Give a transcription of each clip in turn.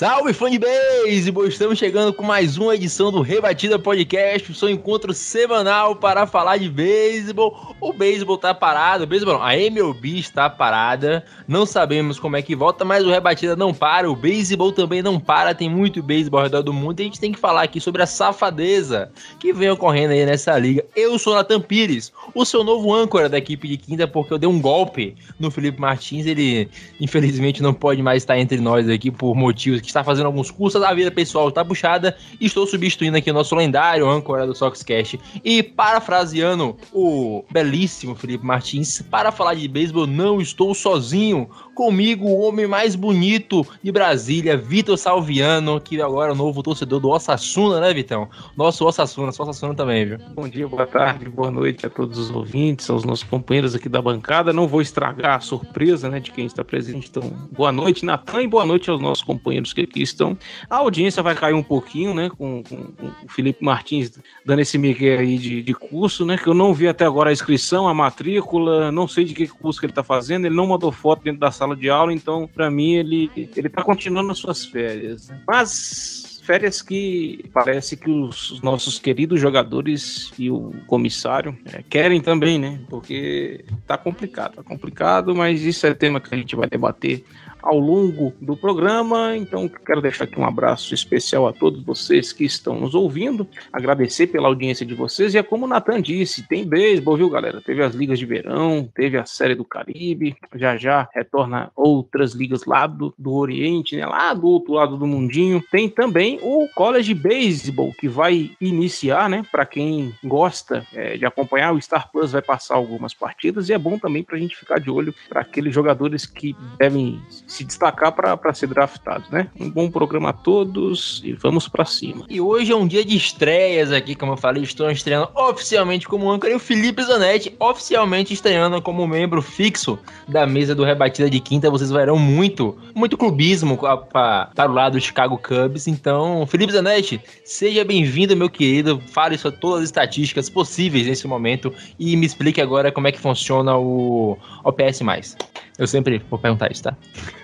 Salve fã de beisebol! Estamos chegando com mais uma edição do Rebatida Podcast, o seu encontro semanal para falar de beisebol. O beisebol tá parado, o beisebol não, a MLB está parada, não sabemos como é que volta, mas o Rebatida não para, o beisebol também não para, tem muito beisebol ao redor do mundo e a gente tem que falar aqui sobre a safadeza que vem ocorrendo aí nessa liga. Eu sou Natan Pires, o seu novo âncora da equipe de quinta, porque eu dei um golpe no Felipe Martins, ele infelizmente não pode mais estar entre nós aqui por motivos que está fazendo alguns cursos, a vida pessoal está puxada. Estou substituindo aqui o nosso lendário âncora do Soxcast. E parafraseando o belíssimo Felipe Martins, para falar de beisebol, não estou sozinho. Comigo, o homem mais bonito de Brasília, Vitor Salviano, que agora é o novo torcedor do Osasuna, né, Vitão? Nosso Osasuna, só Osasuna também, viu? Bom dia, boa tarde, boa noite a todos os ouvintes, aos nossos companheiros aqui da bancada. Não vou estragar a surpresa né, de quem está presente. Então, boa noite, Natan, e boa noite aos nossos companheiros que aqui estão. A audiência vai cair um pouquinho, né? Com, com, com o Felipe Martins dando esse migué aí de, de curso, né? Que eu não vi até agora a inscrição, a matrícula, não sei de que curso que ele está fazendo. Ele não mandou foto dentro da sala de aula, então, para mim, ele, ele tá continuando as suas férias. né? Mas férias que parece que os nossos queridos jogadores e o comissário é, querem também, né? Porque tá complicado, tá complicado, mas isso é tema que a gente vai debater ao longo do programa. Então, quero deixar aqui um abraço especial a todos vocês que estão nos ouvindo, agradecer pela audiência de vocês. E é como o Natan disse: tem beisebol, viu, galera? Teve as ligas de verão, teve a série do Caribe, já já retorna outras ligas lá do, do Oriente, né? lá do outro lado do mundinho. Tem também o College Baseball, que vai iniciar, né? Para quem gosta é, de acompanhar, o Star Plus vai passar algumas partidas e é bom também para a gente ficar de olho para aqueles jogadores que devem se destacar para ser draftados, né? Um bom programa a todos e vamos para cima. E hoje é um dia de estreias aqui, como eu falei, estou estreando oficialmente como âncora e o Felipe Zanetti oficialmente estreando como membro fixo da mesa do Rebatida de Quinta. Vocês verão muito, muito clubismo pa- pa- para o lado do Chicago Cubs. Então, Felipe Zanetti, seja bem-vindo, meu querido. Fale sobre todas as estatísticas possíveis nesse momento e me explique agora como é que funciona o OPS+. Eu sempre vou perguntar isso, tá?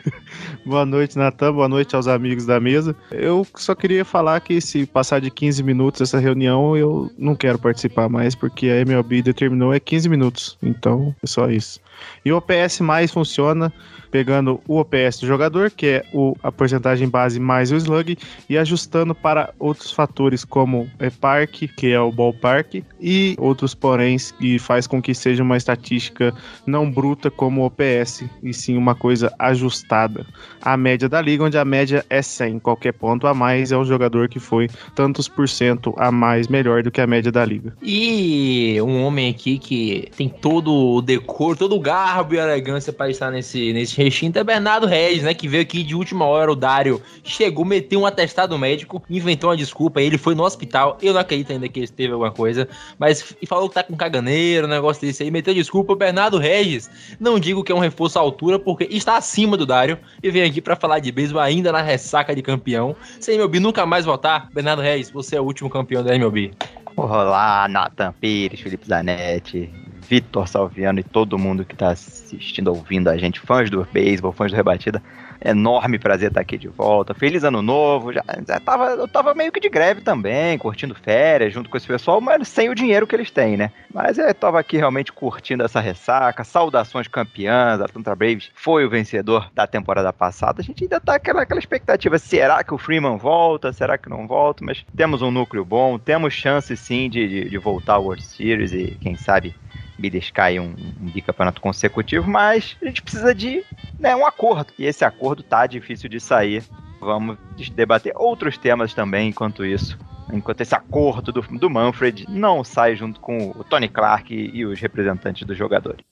Boa noite, Natan. Boa noite aos amigos da mesa. Eu só queria falar que se passar de 15 minutos essa reunião, eu não quero participar mais, porque a MLB determinou é 15 minutos. Então, é só isso. E o OPS mais funciona pegando o OPS do jogador, que é o, a porcentagem base mais o slug, e ajustando para outros fatores como é parque, que é o ballpark, e outros poréns que faz com que seja uma estatística não bruta como o OPS, e sim uma coisa ajustada. A média da liga, onde a média é 100. Qualquer ponto a mais é o jogador que foi tantos por cento a mais melhor do que a média da liga. E um homem aqui que tem todo o decor, todo o garbo e elegância para estar nesse, nesse recinto é Bernardo Regis, né? Que veio aqui de última hora, o Dário chegou, meteu um atestado médico, inventou uma desculpa, ele foi no hospital, eu não acredito ainda que ele teve alguma coisa, mas falou que tá com caganeiro, um negócio desse aí, meteu desculpa, Bernardo Regis, não digo que é um reforço à altura, porque está acima do Dário, e vem aqui para falar de beisebol ainda na ressaca de campeão, sem MLB nunca mais voltar, Bernardo Regis, você é o último campeão da MLB. Olá, Nathan Pires, Felipe Zanetti, Vitor Salviano e todo mundo que está assistindo, ouvindo a gente, fãs do beisebol, fãs do Rebatida. Enorme prazer estar aqui de volta. Feliz ano novo. Já, já tava, eu tava meio que de greve também, curtindo férias junto com esse pessoal, mas sem o dinheiro que eles têm, né? Mas eu tava aqui realmente curtindo essa ressaca. Saudações campeãs. A Atlanta Braves foi o vencedor da temporada passada. A gente ainda tá aquela, aquela expectativa: será que o Freeman volta? Será que não volta? Mas temos um núcleo bom, temos chance sim de, de, de voltar ao World Series e quem sabe beliscar aí um, um bicampeonato consecutivo, mas a gente precisa de né, um acordo. E esse acordo tá difícil de sair. Vamos debater outros temas também enquanto isso. enquanto esse acordo do, do Manfred não sai junto com o Tony Clark e, e os representantes dos jogadores.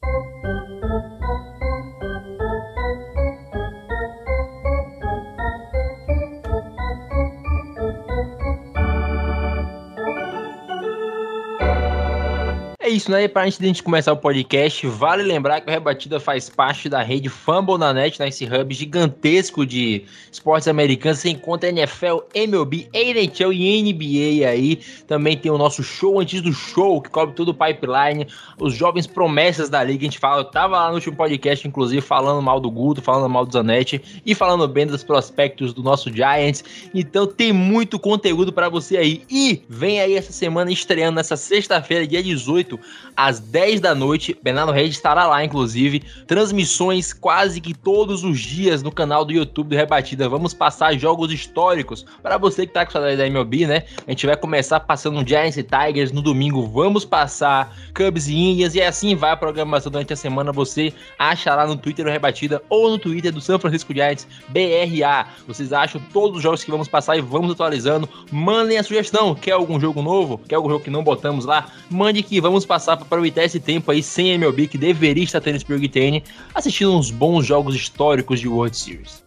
Isso, né? E antes de a gente começar o podcast, vale lembrar que o Rebatida faz parte da rede Fumble na Net, nesse né? hub gigantesco de esportes americanos. Você encontra NFL, MLB, NHL e NBA aí. Também tem o nosso show antes do show, que cobre todo o pipeline. Os jovens promessas da liga, a gente fala. Eu tava lá no último podcast, inclusive, falando mal do Guto, falando mal do Zanetti e falando bem dos prospectos do nosso Giants. Então tem muito conteúdo para você aí. E vem aí essa semana estreando nessa sexta-feira, dia 18 às 10 da noite. Bernardo Reis estará lá, inclusive. Transmissões quase que todos os dias no canal do YouTube do Rebatida. Vamos passar jogos históricos para você que tá com saudade da MLB, né? A gente vai começar passando Giants e Tigers no domingo. Vamos passar Cubs e Indians e assim vai a programação durante a semana. Você acha lá no Twitter do Rebatida ou no Twitter do São Francisco Giants BRA. Vocês acham todos os jogos que vamos passar e vamos atualizando. Mandem a sugestão. Quer algum jogo novo? Quer algum jogo que não botamos lá? Mande que vamos passar para aproveitar esse tempo aí sem MLB, que deveria estar tendo esse Big Ten, assistindo uns bons jogos históricos de World Series.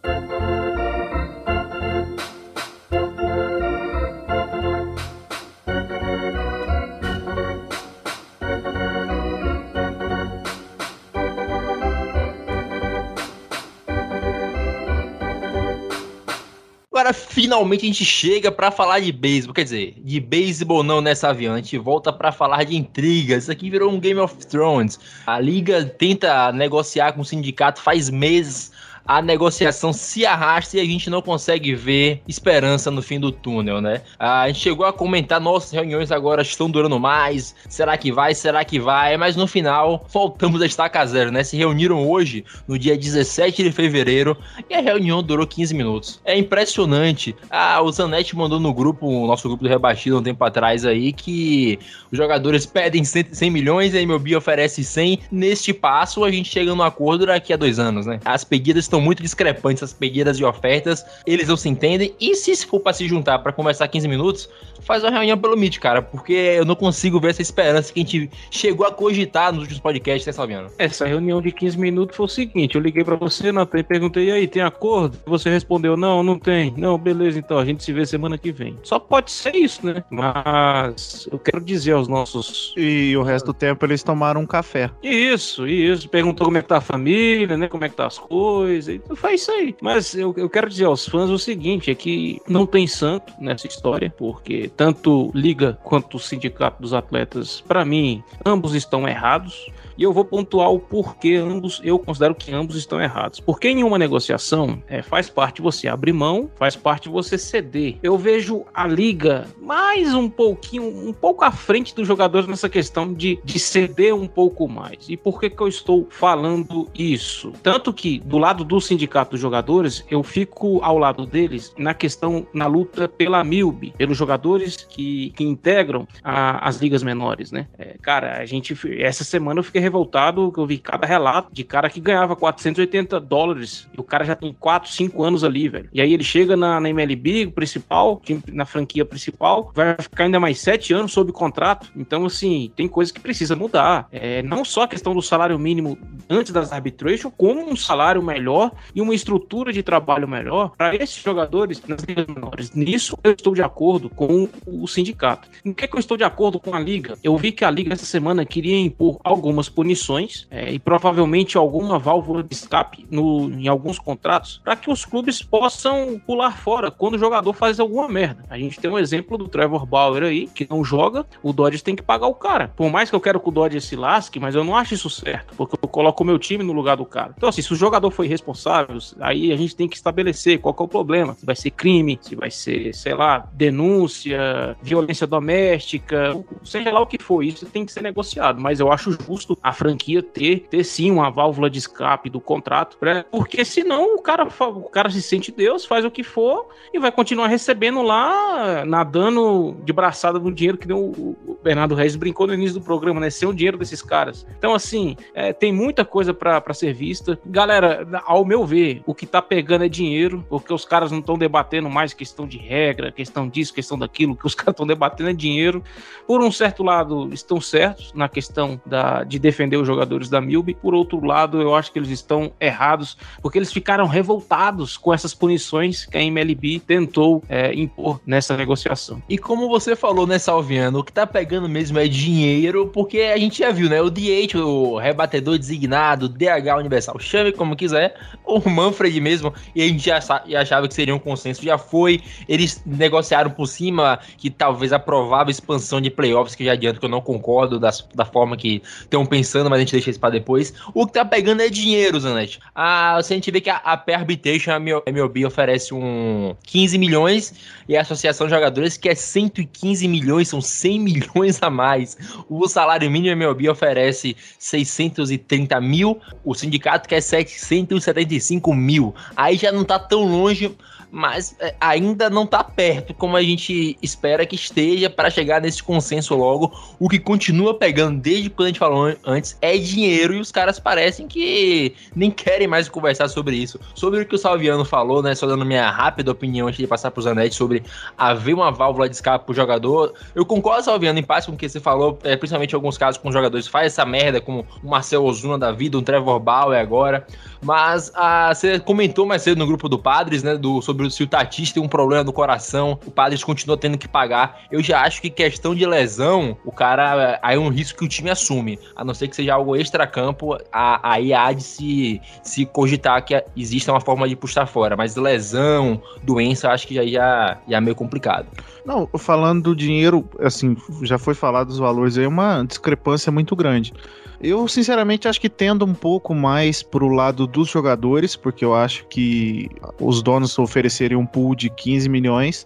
Finalmente, a gente chega para falar de beisebol. Quer dizer, de beisebol não nessa avião. A gente volta para falar de intrigas. Isso aqui virou um Game of Thrones. A liga tenta negociar com o sindicato faz meses a negociação se arrasta e a gente não consegue ver esperança no fim do túnel, né? A gente chegou a comentar, nossas reuniões agora estão durando mais, será que vai, será que vai? Mas no final, voltamos a estaca zero, né? Se reuniram hoje, no dia 17 de fevereiro, e a reunião durou 15 minutos. É impressionante. Ah, o Zanetti mandou no grupo, o nosso grupo do Rebatido, um tempo atrás aí, que os jogadores pedem 100 milhões, a MLB oferece 100. Neste passo, a gente chega no acordo daqui a dois anos, né? As pedidas estão muito discrepantes, as pedidas de ofertas, eles não se entendem. E se for para se juntar para conversar 15 minutos, faz uma reunião pelo Meet, cara, porque eu não consigo ver essa esperança que a gente chegou a cogitar nos últimos podcasts, né, Salviano? Essa reunião de 15 minutos foi o seguinte: eu liguei para você, Nathan, e perguntei, e aí, tem acordo? Você respondeu, não, não tem. Não, beleza, então, a gente se vê semana que vem. Só pode ser isso, né? Mas eu quero dizer aos nossos. E o resto do tempo eles tomaram um café. Isso, isso. Perguntou como é que tá a família, né? Como é que tá as coisas. Então faz isso aí. Mas eu, eu quero dizer aos fãs o seguinte: é que não tem santo nessa história, porque tanto Liga quanto o Sindicato dos Atletas, para mim, ambos estão errados. E eu vou pontuar o porquê ambos, eu considero que ambos estão errados. Porque em uma negociação é, faz parte você abrir mão, faz parte você ceder. Eu vejo a liga mais um pouquinho, um pouco à frente dos jogadores nessa questão de, de ceder um pouco mais. E por que, que eu estou falando isso? Tanto que do lado do sindicato dos jogadores, eu fico ao lado deles na questão, na luta pela MILB, pelos jogadores que, que integram a, as ligas menores, né? É, cara, a gente, essa semana eu fiquei revoltado que eu vi cada relato de cara que ganhava 480 dólares e o cara já tem 4, 5 anos ali, velho. E aí ele chega na, na MLB principal, na franquia principal, vai ficar ainda mais 7 anos sob contrato. Então, assim, tem coisa que precisa mudar. É, não só a questão do salário mínimo antes das arbitration, como um salário melhor e uma estrutura de trabalho melhor para esses jogadores nas ligas menores. Nisso eu estou de acordo com o sindicato. Em que, que eu estou de acordo com a liga? Eu vi que a liga essa semana queria impor algumas punições é, e provavelmente alguma válvula de escape no, em alguns contratos para que os clubes possam pular fora quando o jogador faz alguma merda. A gente tem um exemplo do Trevor Bauer aí, que não joga, o Dodgers tem que pagar o cara. Por mais que eu quero que o Dodgers se lasque, mas eu não acho isso certo, porque eu coloco o meu time no lugar do cara. Então, assim, se o jogador foi responsável, aí a gente tem que estabelecer qual é o problema. Se vai ser crime, se vai ser, sei lá, denúncia, violência doméstica, seja lá o que for, isso tem que ser negociado. Mas eu acho justo a franquia ter, ter sim uma válvula de escape do contrato, né? porque senão o cara, o cara se sente Deus, faz o que for e vai continuar recebendo lá, nadando de braçada no dinheiro que o, Bernardo Reis brincou no início do programa, né? Ser o dinheiro desses caras. Então, assim, é, tem muita coisa para ser vista. Galera, ao meu ver, o que tá pegando é dinheiro, porque os caras não estão debatendo mais questão de regra, questão disso, questão daquilo, que os caras estão debatendo é dinheiro. Por um certo lado, estão certos na questão da, de defender os jogadores da Milby. Por outro lado, eu acho que eles estão errados, porque eles ficaram revoltados com essas punições que a MLB tentou é, impor nessa negociação. E como você falou, né, Salviano, o que tá pegando mesmo é dinheiro, porque a gente já viu, né, o DH, o rebatedor designado, DH universal, chame como quiser, o Manfred mesmo, e a gente já achava que seria um consenso, já foi, eles negociaram por cima que talvez aprovava expansão de playoffs, que já adianto que eu não concordo das, da forma que estão pensando, mas a gente deixa isso pra depois. O que tá pegando é dinheiro, Zanetti. Ah, se a gente vê que a, a Arbitration, a MLB oferece um 15 milhões e a Associação de Jogadores que é 115 milhões, são 100 milhões a mais. O salário mínimo MLB oferece 630 mil, o sindicato quer 775 mil. Aí já não tá tão longe mas é, ainda não está perto como a gente espera que esteja para chegar nesse consenso logo. O que continua pegando desde quando a gente falou antes é dinheiro e os caras parecem que nem querem mais conversar sobre isso. Sobre o que o Salviano falou, né? Só dando minha rápida opinião antes de passar para o Zanetti sobre haver uma válvula de escape para o jogador. Eu concordo, Salviano, em parte com o que você falou, é, principalmente em alguns casos com jogadores faz essa merda, como o Marcel Ozuna da vida, um Trevor Bauer agora. Mas ah, você comentou mais cedo no grupo do Padres, né? Do, sobre sobre se o Tatis tem um problema no coração, o Padres continua tendo que pagar. Eu já acho que questão de lesão, o cara. Aí é um risco que o time assume. A não ser que seja algo extra-campo, aí há de se, se cogitar que exista uma forma de puxar fora. Mas lesão, doença, acho que já, já, já é meio complicado. Não, falando do dinheiro, assim, já foi falado dos valores aí, uma discrepância muito grande. Eu, sinceramente, acho que tendo um pouco mais pro lado dos jogadores, porque eu acho que os donos oferecerem um pool de 15 milhões.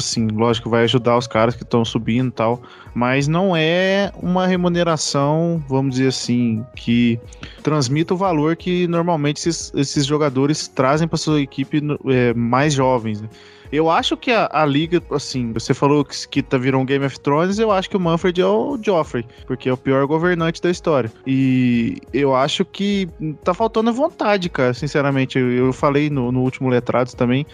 Sim, lógico, vai ajudar os caras que estão subindo e tal, mas não é uma remuneração, vamos dizer assim, que transmita o valor que normalmente esses, esses jogadores trazem para sua equipe é, mais jovens. Né? Eu acho que a, a, liga, assim, você falou que, que tá virou um Game of Thrones, eu acho que o Manfred é o Joffrey, porque é o pior governante da história. E eu acho que tá faltando vontade, cara, sinceramente. Eu, eu falei no, no último Letrados também.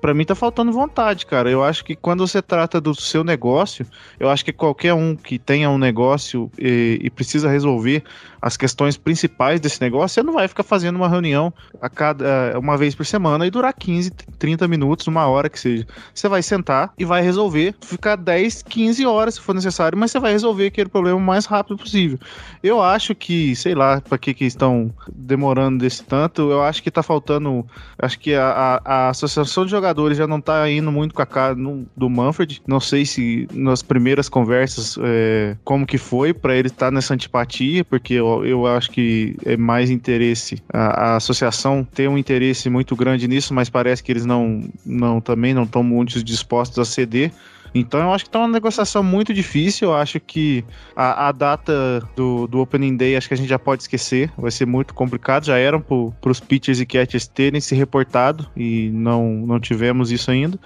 para mim tá faltando vontade, cara. Eu acho que quando você trata do seu negócio, eu acho que qualquer um que tenha um negócio e, e precisa resolver as questões principais desse negócio, você não vai ficar fazendo uma reunião a cada uma vez por semana e durar 15, 30 minutos, uma hora que seja. Você vai sentar e vai resolver, ficar 10, 15 horas se for necessário, mas você vai resolver aquele problema o mais rápido possível. Eu acho que, sei lá, para que que estão demorando desse tanto, eu acho que tá faltando, acho que a, a, a associação de jogadores já não tá indo muito com a cara no, do Manfred, não sei se nas primeiras conversas é, como que foi para ele estar tá nessa antipatia, porque eu, eu, acho que é mais interesse. A, a, associação tem um interesse muito grande nisso, mas parece que eles não, não também não estão muito dispostos a ceder. Então eu acho que tá uma negociação muito difícil. Eu acho que a, a, data do, do Opening Day acho que a gente já pode esquecer. Vai ser muito complicado. Já eram para os pitchers e catchers terem se reportado e não, não tivemos isso ainda.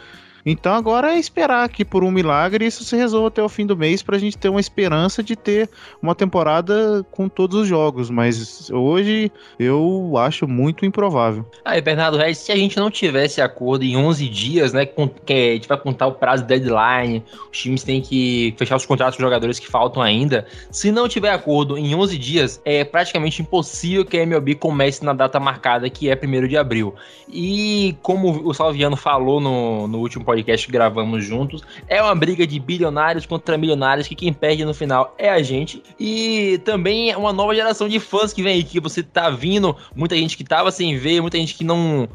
Então agora é esperar aqui por um milagre isso se resolva até o fim do mês para a gente ter uma esperança de ter uma temporada com todos os jogos. Mas hoje eu acho muito improvável. Aí, Bernardo Reis, se a gente não tivesse acordo em 11 dias, né, com, que a gente vai contar o prazo deadline, os times têm que fechar os contratos com os jogadores que faltam ainda. Se não tiver acordo em 11 dias, é praticamente impossível que a MLB comece na data marcada, que é 1 de abril. E como o Salviano falou no, no último podcast gravamos juntos. É uma briga de bilionários contra milionários que quem perde no final é a gente. E também é uma nova geração de fãs que vem aí, que você tá vindo, muita gente que tava sem ver, muita gente que não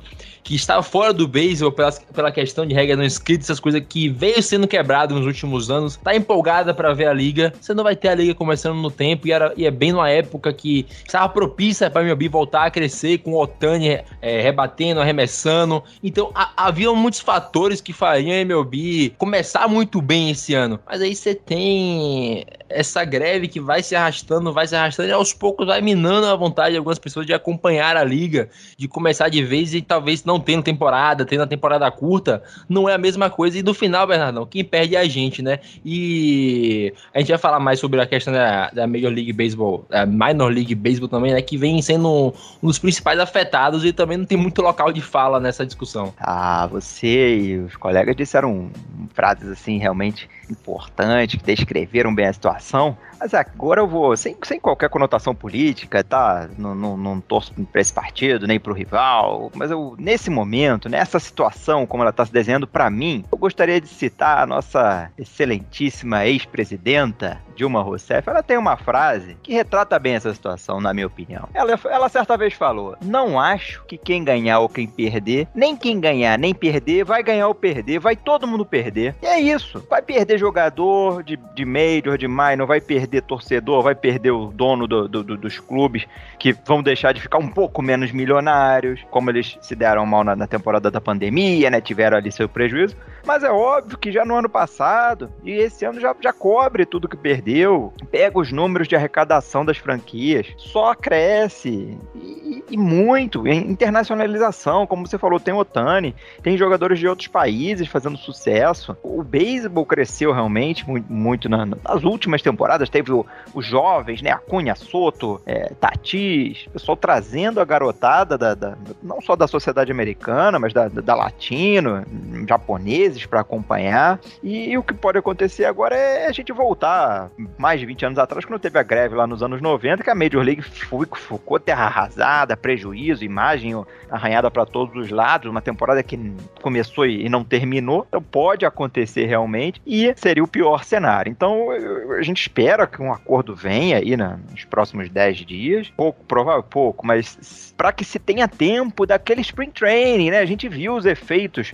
que estava fora do beisebol pela, pela questão de regra não escrita, essas coisas que veio sendo quebrado nos últimos anos, tá empolgada para ver a liga. Você não vai ter a liga começando no tempo e, era, e é bem numa época que estava propícia para MLB voltar a crescer com o Otani é, rebatendo, arremessando. Então a, havia muitos fatores que faria a MLB começar muito bem esse ano. Mas aí você tem essa greve que vai se arrastando, vai se arrastando e aos poucos vai minando a vontade de algumas pessoas de acompanhar a liga, de começar de vez e talvez não tendo temporada, tendo a temporada curta, não é a mesma coisa. E no final, Bernardão, quem perde é a gente, né? E a gente vai falar mais sobre a questão da, da Major League Baseball, da Minor League Baseball também, né? Que vem sendo um dos principais afetados e também não tem muito local de fala nessa discussão. Ah, você e os colegas disseram frases assim realmente importantes, que descreveram bem a situação. Mas agora eu vou, sem, sem qualquer conotação política, tá? Não, não, não torço pra esse partido, nem pro rival. Mas eu, nesse momento, nessa situação, como ela tá se desenhando para mim, eu gostaria de citar a nossa excelentíssima ex-presidenta, Dilma Rousseff. Ela tem uma frase que retrata bem essa situação, na minha opinião. Ela, ela certa vez falou: Não acho que quem ganhar ou quem perder, nem quem ganhar nem perder, vai ganhar ou perder, vai todo mundo perder. E é isso. Vai perder jogador de, de Major, de Minor, vai perder perder torcedor, vai perder o dono do, do, do, dos clubes, que vão deixar de ficar um pouco menos milionários, como eles se deram mal na, na temporada da pandemia, né? Tiveram ali seu prejuízo. Mas é óbvio que já no ano passado, e esse ano já, já cobre tudo que perdeu, pega os números de arrecadação das franquias, só cresce. E, e muito. Internacionalização, como você falou, tem Otani, tem jogadores de outros países fazendo sucesso. O beisebol cresceu realmente muito, na, nas últimas temporadas. Teve o, os jovens, né? Cunha Soto, é, Tatis, pessoal trazendo a garotada da, da, não só da sociedade americana, mas da, da latino, japonês para acompanhar. E, e, o que pode acontecer agora é a gente voltar mais de 20 anos atrás, quando teve a greve lá nos anos 90, que a Major League ficou terra arrasada, prejuízo, imagem arranhada para todos os lados, uma temporada que começou e não terminou. Então pode acontecer realmente e seria o pior cenário. Então a gente espera que um acordo venha aí nos próximos 10 dias. Pouco provável, pouco, mas para que se tenha tempo daquele spring training, né? A gente viu os efeitos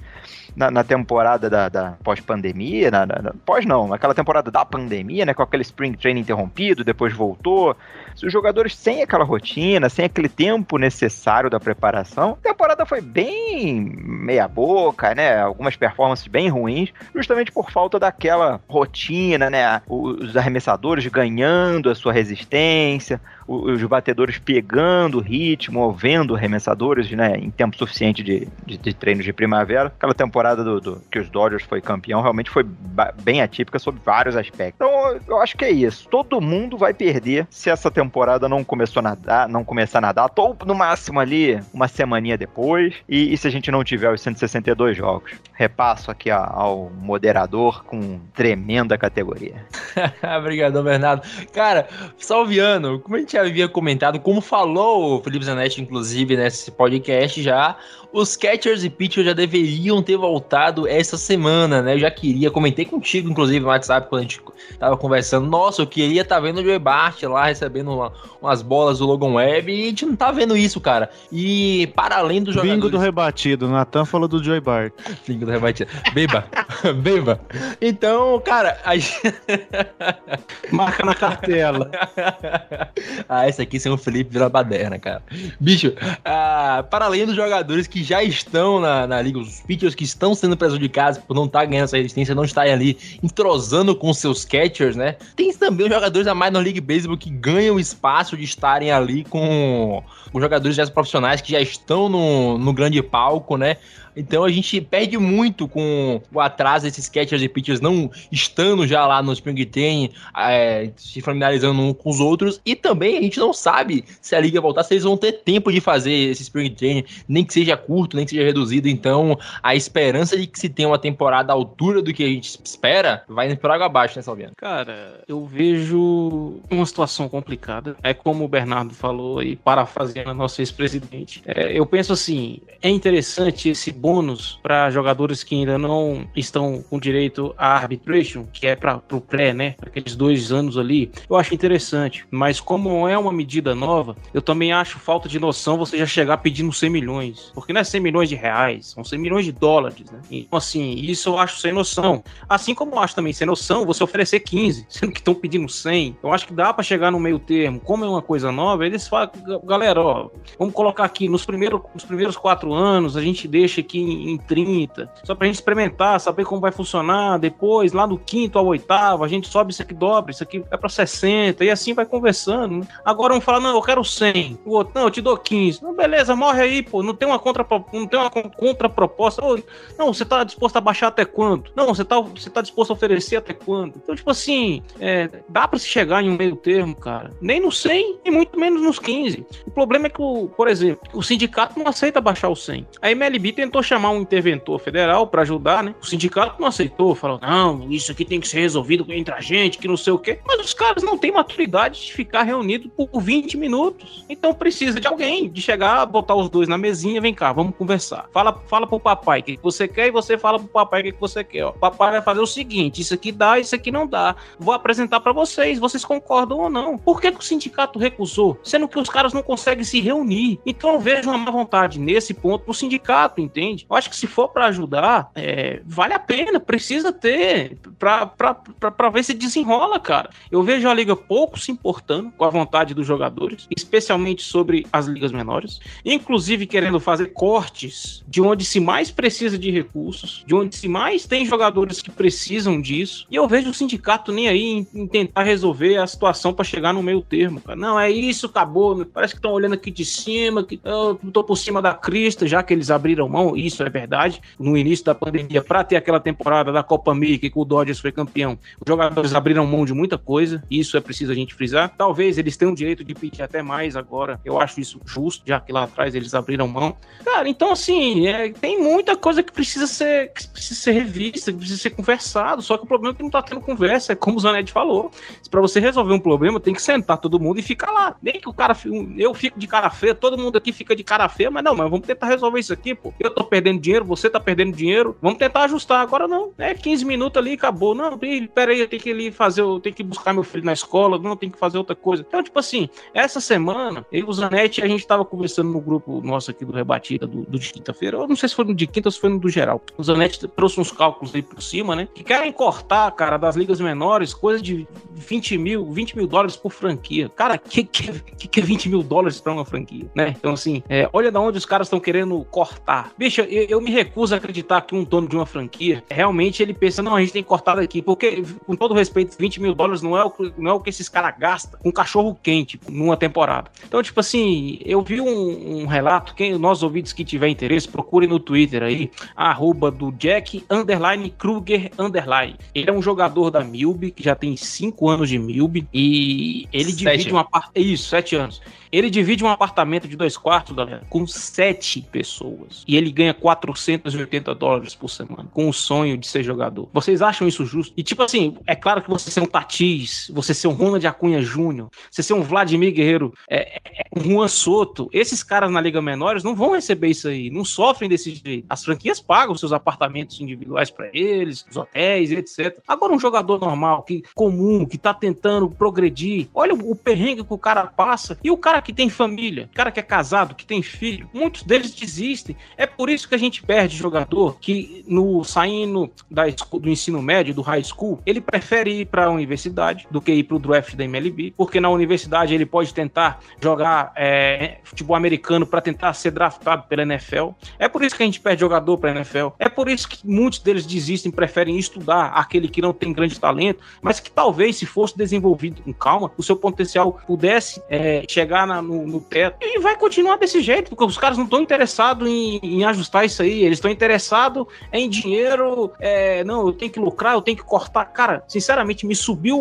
na, na temporada da, da pós-pandemia, na, na, pós não, naquela temporada da pandemia, né, com aquele spring training interrompido, depois voltou. Os jogadores sem aquela rotina, sem aquele tempo necessário da preparação, a temporada foi bem meia boca, né, algumas performances bem ruins, justamente por falta daquela rotina, né, os arremessadores ganhando a sua resistência, os batedores pegando o ritmo, vendo arremessadores, né, em tempo suficiente de, de, de treinos de primavera. Aquela temporada do, do, que os Dodgers foi campeão realmente foi bem atípica sob vários aspectos. Então, eu acho que é isso. Todo mundo vai perder se essa temporada não começou a nadar, não começar a nadar, ou no máximo ali uma semaninha depois, e, e se a gente não tiver os 162 jogos. Repasso aqui ao moderador com tremenda categoria. Obrigado, Bernardo. Cara, Salviano, como a gente havia comentado, como falou o Felipe Zanetti, inclusive, nesse podcast já, os catchers e pitchers já deveriam ter essa semana, né? Eu já queria, comentei contigo, inclusive, no WhatsApp, quando a gente tava conversando. Nossa, eu queria estar tá vendo o Joey Bart lá recebendo uma, umas bolas do Logan Webb e a gente não tá vendo isso, cara. E para além do jogadores... Bingo do rebatido, Natan falou do Joey Bart. Bingo do rebatido. Beba, beba. Então, cara, a gente... Marca na cartela. ah, esse aqui sem o Felipe vira baderna, cara. Bicho, ah, para além dos jogadores que já estão na, na liga, os pitchers que estão sendo prejudicados por não estar tá ganhando essa resistência, não estarem ali entrosando com seus catchers, né? Tem também os jogadores da Minor League Baseball que ganham espaço de estarem ali com os jogadores já profissionais que já estão no, no grande palco, né? Então a gente perde muito com o atraso desses catchers e pitchers não estando já lá no Spring Training, é, se familiarizando um com os outros. E também a gente não sabe se a liga voltar, se eles vão ter tempo de fazer esse Spring Training, nem que seja curto, nem que seja reduzido. Então a esperança de que se tenha uma temporada à altura do que a gente espera vai por água abaixo, né, Salviano? Cara, eu vejo uma situação complicada. É como o Bernardo falou e parafraseando a nossa ex-presidente. É, eu penso assim, é interessante esse bônus para jogadores que ainda não estão com direito a arbitration, que é para o pré, né? Aqueles dois anos ali. Eu acho interessante. Mas como é uma medida nova, eu também acho falta de noção você já chegar pedindo 100 milhões. Porque não é 100 milhões de reais, são 100 milhões de dólares, né? Então, assim, isso eu acho sem noção. Assim como eu acho também sem noção você oferecer 15, sendo que estão pedindo 100. Eu acho que dá para chegar no meio termo. Como é uma coisa nova, eles falam, galera, ó, vamos colocar aqui nos primeiros, nos primeiros quatro anos, a gente deixa aqui em, em 30, só pra gente experimentar, saber como vai funcionar. Depois, lá no quinto ao oitavo, a gente sobe isso aqui, dobra, isso aqui vai pra 60, e assim vai conversando. né? Agora um fala, não, eu quero 100. O outro, não, eu te dou 15. Não, beleza, morre aí, pô. Não tem uma contra, não tem uma con- contraproposta. Não, você tá disposto a baixar até quando? Não, você tá, você tá disposto a oferecer até quando? Então, tipo assim, é, dá pra se chegar em um meio termo, cara. Nem no 100 e muito menos nos 15. O problema é que, o, por exemplo, o sindicato não aceita baixar o 100. A MLB tentou chamar um interventor federal pra ajudar, né? O sindicato não aceitou, falou: não, isso aqui tem que ser resolvido entre a gente, que não sei o quê. Mas os caras não têm maturidade de ficar reunido por 20 minutos. Então precisa de alguém, de chegar, botar os dois na mesinha, vem cá, vamos conversar. Fala, fala pro papai o que você quer e você fala pro papai o que você quer. Ó. Papai vai fazer o seguinte: isso aqui dá, isso aqui não dá. Vou apresentar pra vocês, vocês concordam ou não. Por que, que o sindicato recusou? Sendo que os caras não conseguem se reunir. Então eu vejo uma má vontade nesse ponto pro sindicato, entende? Eu acho que se for pra ajudar, é, vale a pena, precisa ter, pra ver se desenrola, cara. Eu vejo a liga pouco se importando com a vontade dos jogadores, especialmente sobre as ligas menores, inclusive querendo fazer cortes de onde se mais precisa de recursos, de onde se mais tem jogadores que precisam disso. E eu vejo o sindicato nem aí em, em tentar resolver a situação para chegar no meio termo, cara. Não, é isso, acabou. Parece que estão olhando aqui de cima, que eu tô por cima da crista, já que eles abriram mão, isso é verdade, no início da pandemia, para ter aquela temporada da Copa Mickey que o Dodgers foi campeão. Os jogadores abriram mão de muita coisa, isso é preciso a gente frisar. Talvez eles tenham o direito de pedir até mais agora. Eu acho isso justo, já que lá atrás eles abriram mão. Cara, então assim, é, tem muita coisa que precisa ser, que precisa ser revista, que precisa ser conversado. Só que o problema é que não tá tendo conversa, é como o Zanetti falou. Pra você resolver um problema, tem que sentar todo mundo e ficar lá. Nem que o cara, eu fico de cara feia, todo mundo aqui fica de cara feia, mas não, mas vamos tentar resolver isso aqui, pô. Eu tô perdendo dinheiro, você tá perdendo dinheiro, vamos tentar ajustar. Agora não, é 15 minutos ali, acabou. Não, ih, pera aí, eu tenho que ali fazer, eu tenho que buscar meu filho na escola, não, tem que fazer outra coisa. Então, tipo assim, essa semana, eu e o Zanetti, a gente tava conversando no grupo nosso aqui do Rebatida, do, do de quinta-feira. Eu não sei se foi no de quinta ou se foi no do geral. O Zanetti trouxe uns cálculos aí por cima, né? Que querem cortar, cara, das ligas menores, coisa de 20 mil, 20 mil dólares por franquia. Cara, que que, que, que é 20 mil dólares pra uma franquia, né? Então, assim, é, olha da onde os caras estão querendo cortar. Bicho, eu, eu me recuso a acreditar que um dono de uma franquia, realmente ele pensa, não, a gente tem que cortar daqui, porque, com todo respeito, 20 mil dólares não é o, que- não é o que esses caras gastam com cachorro quente numa temporada. Então, tipo assim, eu vi um, um relato, quem nós ouvintes que tiver interesse, procure no Twitter aí, arroba do Jack underline Kruger underline. Ele é um jogador da Milby, que já tem 5 anos de Milby, e ele Sete. divide um apartamento. Isso, 7 anos. Ele divide um apartamento de dois quartos, galera, com sete pessoas. E ele ganha 480 dólares por semana, com o sonho de ser jogador. Vocês acham isso justo? E tipo assim, é claro que você ser um Tatis, você ser um Ronald Acunha Júnior, você ser um Vladimir Guerreiro, é, é, um Juan Soto, esses caras na Liga Menores não vão receber isso aí, não sofrem desse jeito. As franquias pagam seus apartamentos individuais para eles, os hotéis, etc. Agora um jogador normal, que comum, que tá tentando progredir, olha o perrengue que o cara passa e o cara que tem família, o cara que é casado, que tem filho, muitos deles desistem. É por isso que a gente perde jogador que no saindo da, do ensino médio, do high school, ele prefere ir para a universidade do que ir para o draft da MLB, porque na universidade ele pode tentar jogar é, futebol americano para tentar ser draftado pela NFL. É por isso que a gente perde jogador para NFL. É por isso que muitos deles desistem, preferem estudar aquele que não tem grande talento, mas que talvez se fosse desenvolvido com calma, o seu potencial pudesse é, chegar na- no, no teto. E vai continuar desse jeito, porque os caras não estão interessados em, em ajustar isso aí, eles estão interessados em dinheiro. é, não, eu tenho que lucrar, eu tenho que cortar. Cara, sinceramente, me subiu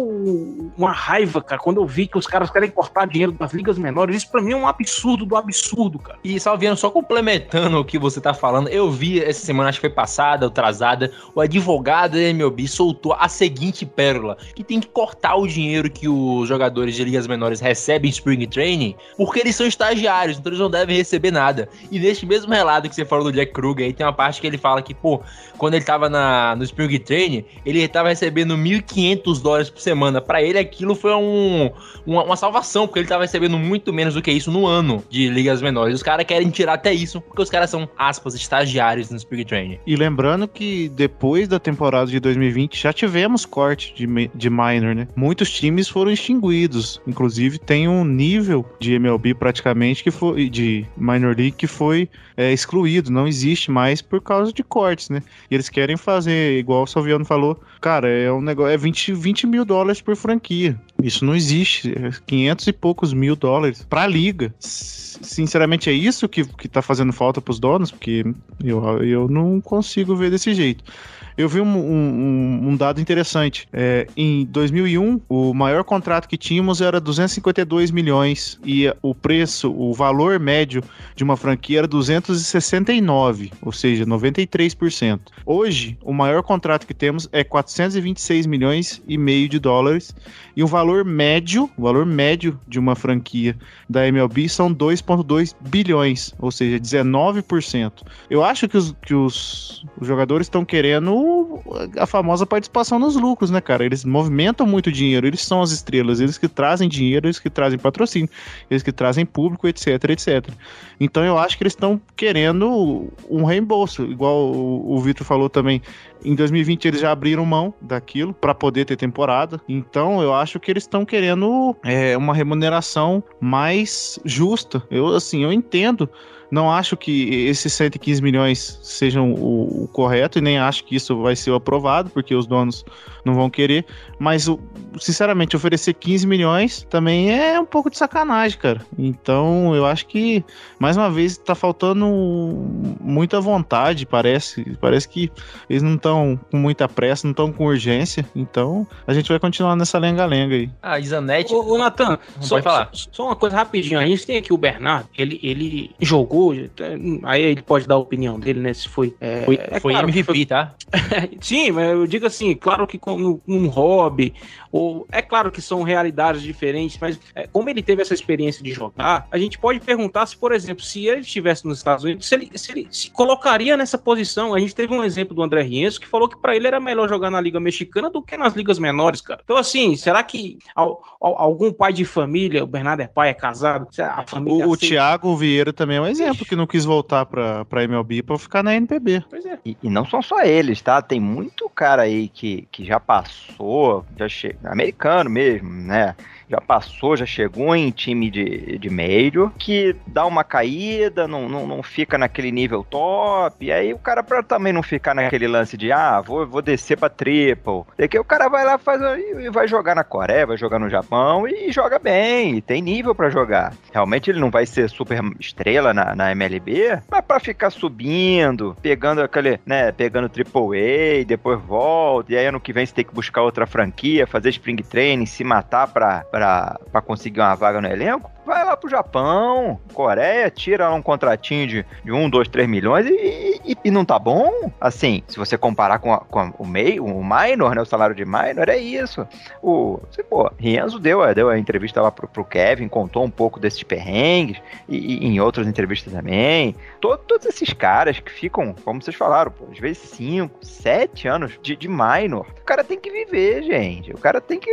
uma raiva, cara, quando eu vi que os caras querem cortar dinheiro das ligas menores. Isso pra mim é um absurdo do absurdo, cara. E Salviano, só complementando o que você tá falando, eu vi essa semana, acho que foi passada, atrasada, o advogado da MLB soltou a seguinte pérola, que tem que cortar o dinheiro que os jogadores de ligas menores recebem em Spring Training, porque eles são estagiários, então eles não devem receber nada. E neste mesmo relato que você falou do Jack Kruger, aí tem uma parte que ele fala que, pô, quando ele tava na, no Spring Training, ele tava recebendo 1.500 dólares por semana. Pra ele aquilo foi um, uma, uma salvação, porque ele tava recebendo muito menos do que isso no ano de ligas menores. Os caras querem tirar até isso, porque os caras são, aspas, estagiários no Speed Training. E lembrando que depois da temporada de 2020 já tivemos corte de, de minor, né? Muitos times foram extinguidos. Inclusive tem um nível de MLB praticamente que foi de minor league que foi é, excluído, não existe mais por causa de cortes, né? E eles querem fazer, igual o Salviano falou, cara, é um negócio, é 20, 20 mil dólares por franquia. Isso não existe. É 500 e poucos mil dólares pra liga. Sinceramente, é isso que, que tá fazendo falta pros donos, porque eu, eu não consigo ver desse jeito. Eu vi um, um- um dado interessante. É, em 2001, o maior contrato que tínhamos era 252 milhões e o preço, o valor médio de uma franquia era 269, ou seja, 93%. Hoje, o maior contrato que temos é 426 milhões e meio de dólares e o valor médio, o valor médio de uma franquia da MLB são 2,2 bilhões, ou seja, 19%. Eu acho que os, que os, os jogadores estão querendo a famosa participação nos lucros, né, cara? Eles movimentam muito dinheiro, eles são as estrelas, eles que trazem dinheiro, eles que trazem patrocínio, eles que trazem público, etc, etc. Então eu acho que eles estão querendo um reembolso, igual o, o Vitor falou também. Em 2020 eles já abriram mão daquilo para poder ter temporada. Então eu acho que eles estão querendo é, uma remuneração mais justa. Eu assim, eu entendo. Não acho que esses 115 milhões sejam o, o correto e nem acho que isso vai ser aprovado, porque os donos não vão querer. Mas, sinceramente, oferecer 15 milhões também é um pouco de sacanagem, cara. Então, eu acho que, mais uma vez, tá faltando muita vontade, parece. Parece que eles não estão com muita pressa, não estão com urgência. Então, a gente vai continuar nessa lenga-lenga aí. A Isanete. Ô, ô Natan, só, falar. Só, só uma coisa rapidinho. A gente tem aqui o Bernardo, ele, ele jogou, aí ele pode dar a opinião dele, né? Se foi. é, Foi, é foi claro MVP, tá? Sim, mas eu digo assim, claro que como um hobby, ou é claro que são realidades diferentes, mas é, como ele teve essa experiência de jogar, a gente pode perguntar se, por exemplo, se ele estivesse nos Estados Unidos, se ele se, ele se colocaria nessa posição. A gente teve um exemplo do André Rienzo que falou que pra ele era melhor jogar na Liga Mexicana do que nas ligas menores, cara. Então, assim, será que al- al- algum pai de família, o Bernardo é pai, é casado, a família O, o? Thiago Vieira também é um exemplo que não quis voltar pra, pra MLB pra ficar na NPB. Pois é. E, e não são só eles, tá? Tem muito cara aí que, que já passou, já che... americano mesmo, né? Já passou, já chegou em time de, de Major, que dá uma caída, não, não, não fica naquele nível top, e aí o cara pra também não ficar naquele lance de, ah, vou, vou descer pra triple, daqui o cara vai lá faz, e vai jogar na Coreia, vai jogar no Japão, e joga bem, e tem nível pra jogar. Realmente ele não vai ser super estrela na, na MLB, mas pra ficar subindo, pegando aquele, né, pegando Triple A, depois volta, e aí ano que vem você tem que buscar outra franquia, fazer Spring Training, se matar pra, pra, pra conseguir uma vaga no elenco, vai lá pro Japão, Coreia, tira um contratinho de, de 1, 2, 3 milhões e, e, e não tá bom? Assim, se você comparar com, a- com a- o meio, o minor, né, o salário de minor, é isso. O, você, pô, Rienzo deu, a- deu a entrevista lá pro, pro Kevin, contou um pouco desses perrengues, e, e em outras entrevistas também. To- todos esses caras que ficam, como vocês falaram, pô, às vezes 5, 7 anos de, de minor. O cara tem que viver, gente. O cara tem que.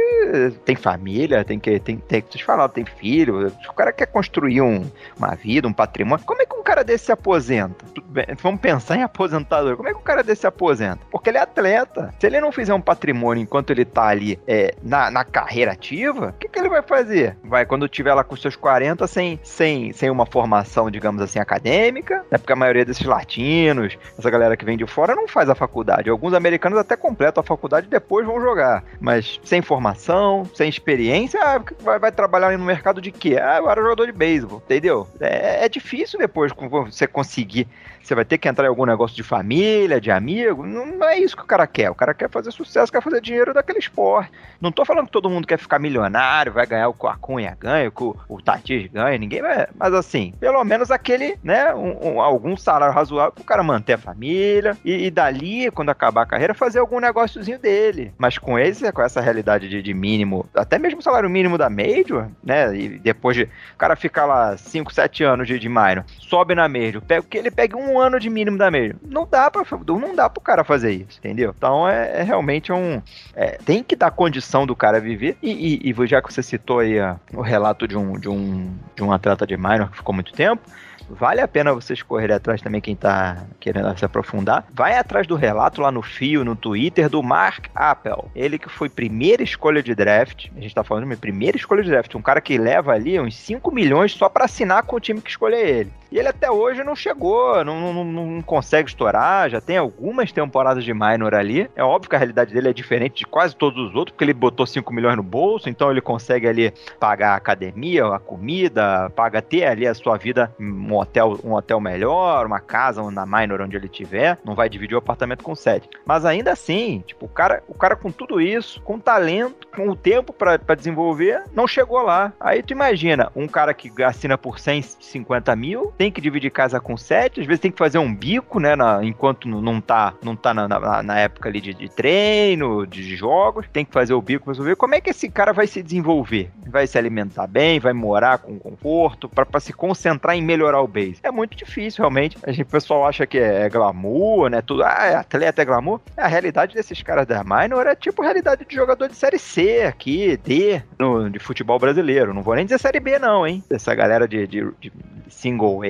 Tem família, tem que. Tem, tem, vocês falaram, tem filho. O cara quer construir um, uma vida, um patrimônio, como é que um cara desse se aposenta? Bem, vamos pensar em aposentador. Como é que um cara desse se aposenta? Porque ele é atleta. Se ele não fizer um patrimônio enquanto ele tá ali é, na, na carreira ativa, o que, que ele vai fazer? Vai quando tiver lá com seus 40 sem, sem, sem uma formação, digamos assim, acadêmica, né? Porque a maioria desses latinos, essa galera que vem de fora, não faz a faculdade. Alguns americanos até completam a faculdade e depois vão jogar. Mas sem formação, sem experiência, ah, vai, vai trabalhar no mercado de quê? Ah, era jogador de beisebol, entendeu? É, é difícil depois você conseguir. Você vai ter que entrar em algum negócio de família, de amigo. Não, é isso que o cara quer. O cara quer fazer sucesso, quer fazer dinheiro daquele esporte. Não tô falando que todo mundo quer ficar milionário, vai ganhar o que o Acunha ganha, o que o, Tatis ganha, ninguém vai. Mas assim, pelo menos aquele, né, um, um- algum salário razoável pro cara manter a família e, e dali, quando acabar a carreira, fazer algum negóciozinho dele. Mas com esse, com essa realidade de, de mínimo, até mesmo salário mínimo da Major, né, e depois de o cara ficar lá 5, 7 anos de, de minor, sobe na Major, pega, que ele pegue um ano de mínimo da Major. Não dá pra, não dá pro cara fazer isso, entendeu? Então é, é realmente um. é, tem que dar condição do cara viver. E, e- e já que você citou aí o relato de um, de, um, de um atleta de minor que ficou muito tempo. Vale a pena vocês correrem atrás também, quem tá querendo se aprofundar. Vai atrás do relato lá no fio, no Twitter, do Mark Appel. Ele que foi primeira escolha de draft. A gente tá falando de primeira escolha de draft. Um cara que leva ali uns 5 milhões só pra assinar com o time que escolher ele. E ele até hoje não chegou, não, não, não consegue estourar, já tem algumas temporadas de minor ali. É óbvio que a realidade dele é diferente de quase todos os outros, porque ele botou 5 milhões no bolso, então ele consegue ali pagar a academia, a comida, paga ter ali a sua vida, um hotel, um hotel melhor, uma casa na minor onde ele tiver, não vai dividir o apartamento com sete. Mas ainda assim, tipo, o cara, o cara com tudo isso, com talento, com o tempo pra desenvolver, não chegou lá. Aí tu imagina, um cara que assina por 150 mil, tem que dividir casa com sete, às vezes tem que fazer um bico, né, na- enquanto não- tá, não tá na, na- na época ali de, de treino, de jogos, tem que fazer o bico pra resolver. Como é que esse cara vai se desenvolver? Vai se alimentar bem, vai morar com conforto, pra se concentrar em melhorar o base? É muito difícil, realmente. A gente, o pessoal acha que é glamour, né, tudo, ah, é atleta é glamour. A realidade desses caras da minor é tipo a realidade de jogador de série C aqui, D, no- de futebol brasileiro. Não vou nem dizer série B não, hein? Essa galera de, de- de single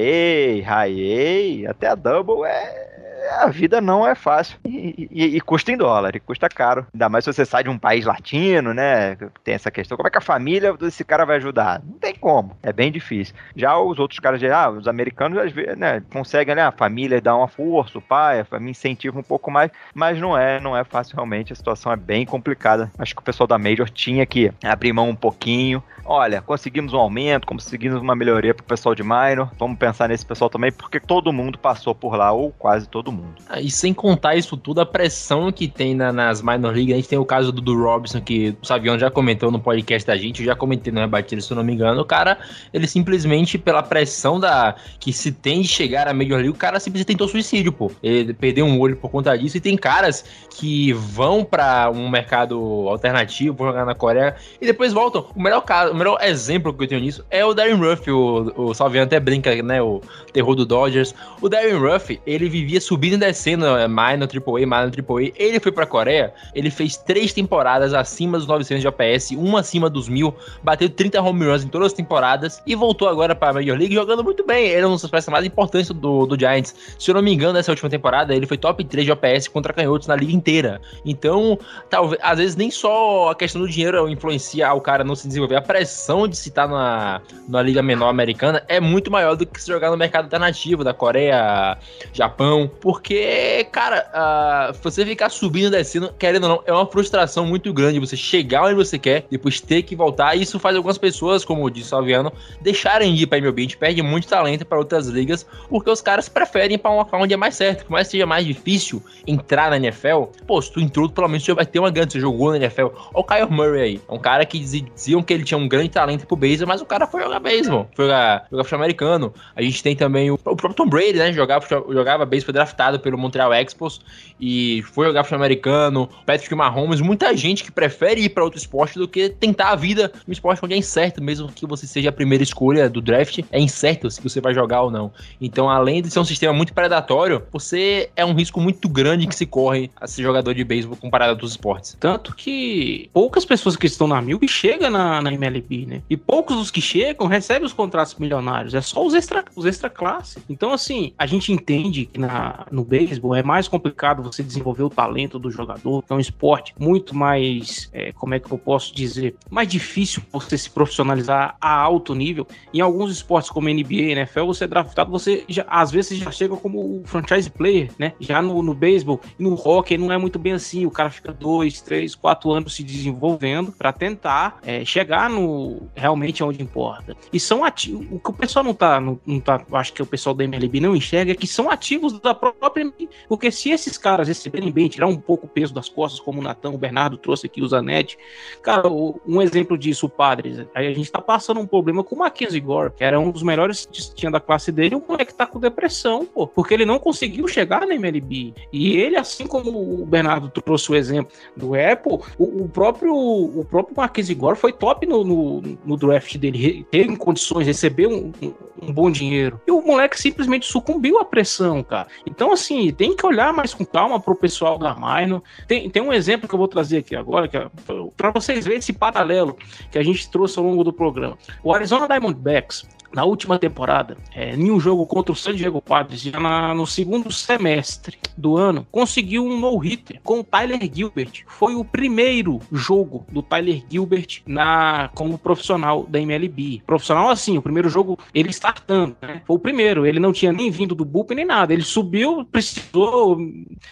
High A, até a double é. A vida não é fácil. E, e- e custa em dólar, e custa caro. Ainda mais se você sai de um país latino, né? Tem essa questão. Como é que a família desse cara vai ajudar? Não tem como. É bem difícil. Já os outros caras, ah, os americanos, às vezes, né? Conseguem, né? A família dá uma força, o pai, família incentiva um pouco mais. Mas não é, não é fácil realmente. A situação é bem complicada. Acho que o pessoal da Major tinha que abrir mão um pouquinho. Olha, conseguimos um aumento, conseguimos uma melhoria pro pessoal de minor. Vamos pensar nesse pessoal também, porque todo mundo passou por lá, ou quase todo mundo. Ah, E sem contar isso tudo, a pressão que tem na- nas minor league, a gente tem o caso do, do Robson, que o Savião já comentou no podcast da gente, eu já comentei no Rebatido, se eu não me engano, o cara, ele simplesmente, pela pressão da que se tem de chegar à Major League, o cara simplesmente tentou suicídio, pô. Ele perdeu um olho por conta disso, e tem caras que vão pra um mercado alternativo, vão jogar na Coreia, e depois voltam. O melhor caso, o melhor exemplo que eu tenho nisso é o Darren Ruff, o, o Salviano até brinca, né, o terror do Dodgers. O Darren Ruff, ele vivia subindo e descendo, é, minor, AAA, minor, AAA. Ele foi pra Coreia, ele fez três temporadas acima dos 900 de OPS, uma acima dos 1000, bateu 30 home runs em todas as temporadas e voltou agora pra Major League jogando muito bem. Ele é um dos peças mais importantes do, do Giants. Se eu não me engano, nessa última temporada, ele foi top 3 de OPS contra canhotos na liga inteira. Então, talvez, às vezes nem só a questão do dinheiro influencia o cara não se desenvolver, a pressão de se estar na, na liga menor americana é muito maior do que se jogar no mercado alternativo da Coreia, Japão, porque, cara, ah, você ficar subindo e descendo, querendo ou não, é uma frustração muito grande você chegar onde você quer, depois ter que voltar, e isso faz algumas pessoas, como disse o Salviano, deixarem de ir pra MLB, a gente perde muito talento para outras ligas, porque os caras preferem pra um local onde é mais certo, por mais que seja mais difícil entrar na NFL, pô, se tu entrou, pelo menos você vai ter uma grande, você jogou na NFL. Olha o Kyle Murray aí, é um cara que dizi- diziam que ele tinha um grande talento pro beisebol, mas o cara foi jogar beisebol, foi jogar, jogar futebol americano. A gente tem também o, o próprio Tom Brady, né, jogava, jogava beisebol, foi draftado pelo Montreal Expos e foi jogar futebol americano. Patrick Mahomes, muita gente que prefere ir pra outro esporte do que tentar a vida no esporte onde é incerto, mesmo que você seja a primeira escolha do draft, é incerto se você vai jogar ou não. Então, além de ser um sistema muito predatório, você é um risco muito grande que se corre a ser jogador de beisebol comparado a outros esportes. Tanto que poucas pessoas que estão na Milk chegam na, na MLB, né? E poucos dos que chegam recebem os contratos milionários. É só os extra, os extra classe. Então, assim, a gente entende que na, no beisebol é mais complicado você desenvolver o talento do jogador, é um esporte muito mais, é, como é que eu posso dizer, mais difícil você se profissionalizar a alto nível. Em alguns esportes como NBA, NFL, você é draftado, você já, às vezes já chega como o franchise player, né? Já no, no beisebol e no hockey não é muito bem assim. O cara fica dois, três, quatro anos se desenvolvendo para tentar é, chegar no realmente onde importa. E são ativos. O que o pessoal não tá, não, não tá, acho que o pessoal da MLB não enxerga é que são ativos da própria MLB. Porque se esses caras receberem bem, tirar um pouco o peso das costas, como o Natan, o Bernardo trouxe aqui, o Zanetti, cara, um exemplo disso, o Padres. Aí a gente tá passando um problema com o Mackenzie Gore, que era um dos melhores que tinha da classe dele, o moleque tá com depressão, pô, porque ele não conseguiu chegar na MLB. E ele, assim como o Bernardo trouxe o exemplo do Apple, o, o próprio o próprio Mackenzie Gore foi top no, no, no draft dele, teve condições, recebeu um, um- um bom dinheiro. E o moleque simplesmente sucumbiu à pressão, cara. Então, assim, tem que olhar mais com calma pro pessoal da Minor. Tem, tem um exemplo que eu vou trazer aqui agora, que é para vocês verem esse paralelo que a gente trouxe ao longo do programa. O Arizona Diamondbacks na última temporada, é, em um jogo contra o San Diego Padres, já na, no segundo semestre do ano, conseguiu um no-hitter com o Tyler Gilbert. Foi o primeiro jogo do Tyler Gilbert na como profissional da MLB. Profissional assim, o primeiro jogo ele startando, né? Foi o primeiro, ele não tinha nem vindo do bullpen nem nada. Ele subiu, precisou,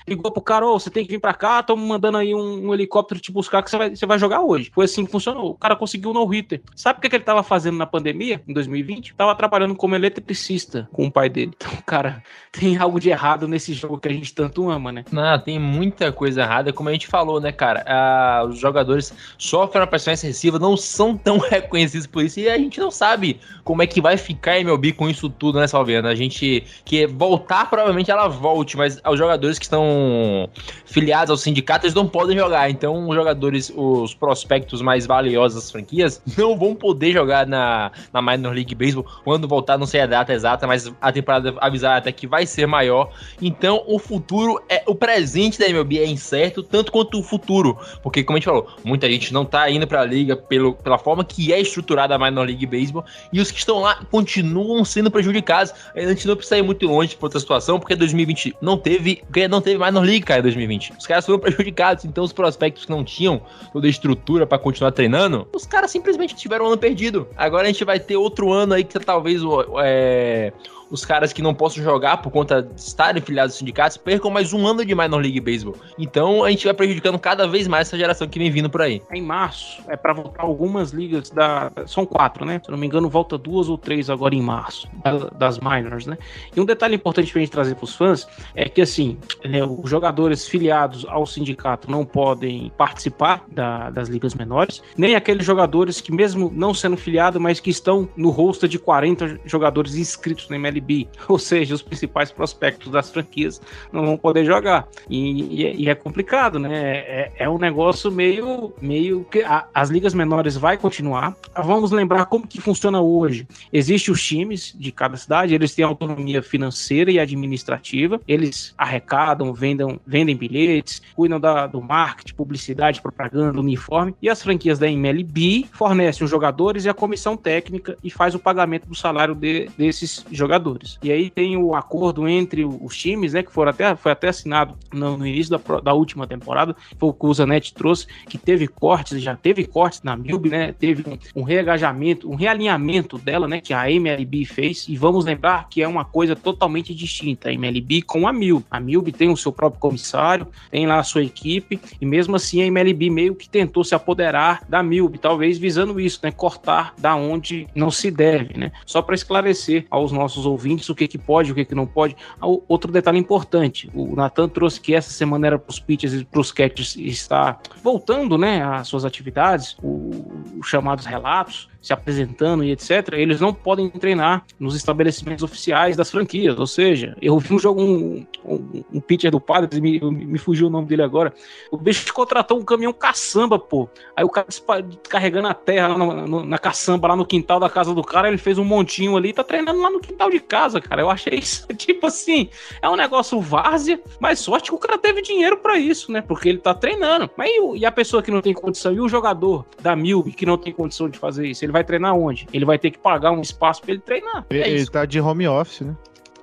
ligou pro cara, oh, você tem que vir para cá, estamos mandando aí um, um, helicóptero te buscar que você vai, você vai jogar hoje. Foi assim que funcionou. O cara conseguiu um no-hitter. Sabe o que, que ele estava fazendo na pandemia, em 2020? Seguinte, tava trabalhando como eletricista com o pai dele. Então, cara, tem algo de errado nesse jogo que a gente tanto ama, né? Não, tem muita coisa errada, como a gente falou, né, cara? Ah, os jogadores sofrem uma pressão excessiva, não são tão reconhecidos por isso, e a gente não sabe como é que vai ficar MLB com isso tudo, né, Salviana? A gente que voltar, provavelmente ela volte, mas os jogadores que estão filiados ao sindicato, eles não podem jogar. Então, os jogadores, os prospectos mais valiosos das franquias, não vão poder jogar na, na Minor League Baseball quando voltar, não sei a data exata, mas a temporada avisar até que vai ser maior. Então, o futuro é o presente da MLB é incerto, tanto quanto o futuro, porque como a gente falou, muita gente não tá indo para a liga pelo, pela forma que é estruturada a Minor League Baseball e os que estão lá continuam sendo prejudicados. A gente não precisa ir muito longe para outra situação, porque 2020 não teve, não teve Minor League, cara, 2020. Os caras foram prejudicados, então os prospectos que não tinham toda a estrutura para continuar treinando, os caras simplesmente tiveram um ano perdido. Agora a gente vai ter outro ano aí que talvez é, os caras que não possam jogar por conta de estarem filiados aos sindicatos percam mais um ano de Minor League Baseball. Então a gente vai prejudicando cada vez mais essa geração que vem vindo por aí. Em março, é para voltar algumas ligas da. São quatro, né? Se não me engano, volta duas ou três agora em março, das minors, né? E um detalhe importante pra gente trazer pros fãs é que, assim, né, os jogadores filiados ao sindicato não podem participar da, das ligas menores, nem aqueles jogadores que, mesmo não sendo filiados, mas que estão no roster de 40 jogadores inscritos no MLB MLB, ou seja, os principais prospectos das franquias não vão poder jogar. E, e, é, e é, complicado, né? É, é, um negócio meio, meio que a, as ligas menores vai continuar. Vamos lembrar como que funciona hoje. Existem os times de cada cidade, eles têm autonomia financeira e administrativa, eles arrecadam, vendam, vendem bilhetes, cuidam da, do marketing, publicidade, propaganda, uniforme, e as franquias da MLB fornecem os jogadores e a comissão técnica e faz o pagamento do salário de, desses jogadores jogadores. E aí tem o acordo entre os times, né, que foram até, foi até assinado no, no início da, da última temporada, foi o que o Zanetti trouxe, que teve cortes, já teve cortes na Milb, né, teve um, um um realinhamento dela, né, que a MLB fez, e vamos lembrar que é uma coisa totalmente distinta, a MLB com a Milb. A Milb tem o seu próprio comissário, tem lá a sua equipe, e mesmo assim a MLB meio que tentou se apoderar da Milb, talvez visando isso, né, cortar da onde não se deve, né. Só para esclarecer aos nossos ouvintes o que, que pode, o que, que não pode. Ah, outro detalhe importante: o Nathan trouxe que essa semana era para os pitchers e para os catchers estar voltando né, às suas atividades, os chamados relatos se apresentando e etc., eles não podem treinar nos estabelecimentos oficiais das franquias. Ou seja, eu vi um jogo, um, um, um pitcher do Padres, me, me fugiu o nome dele agora. O bicho contratou um caminhão caçamba, pô. Aí o cara carregando a terra na, na, na caçamba lá no quintal da casa do cara, ele fez um montinho ali e tá treinando lá no quintal de casa, cara. Eu achei isso, tipo assim, é um negócio várzea, mas sorte que o cara teve dinheiro para isso, né? Porque ele tá treinando. Mas e, e, a pessoa que não tem condição? E o jogador da Milb que não tem condição de fazer isso? Ele vai treinar onde? Ele vai ter que pagar um espaço para ele treinar. Ele, é ele tá de home office, né?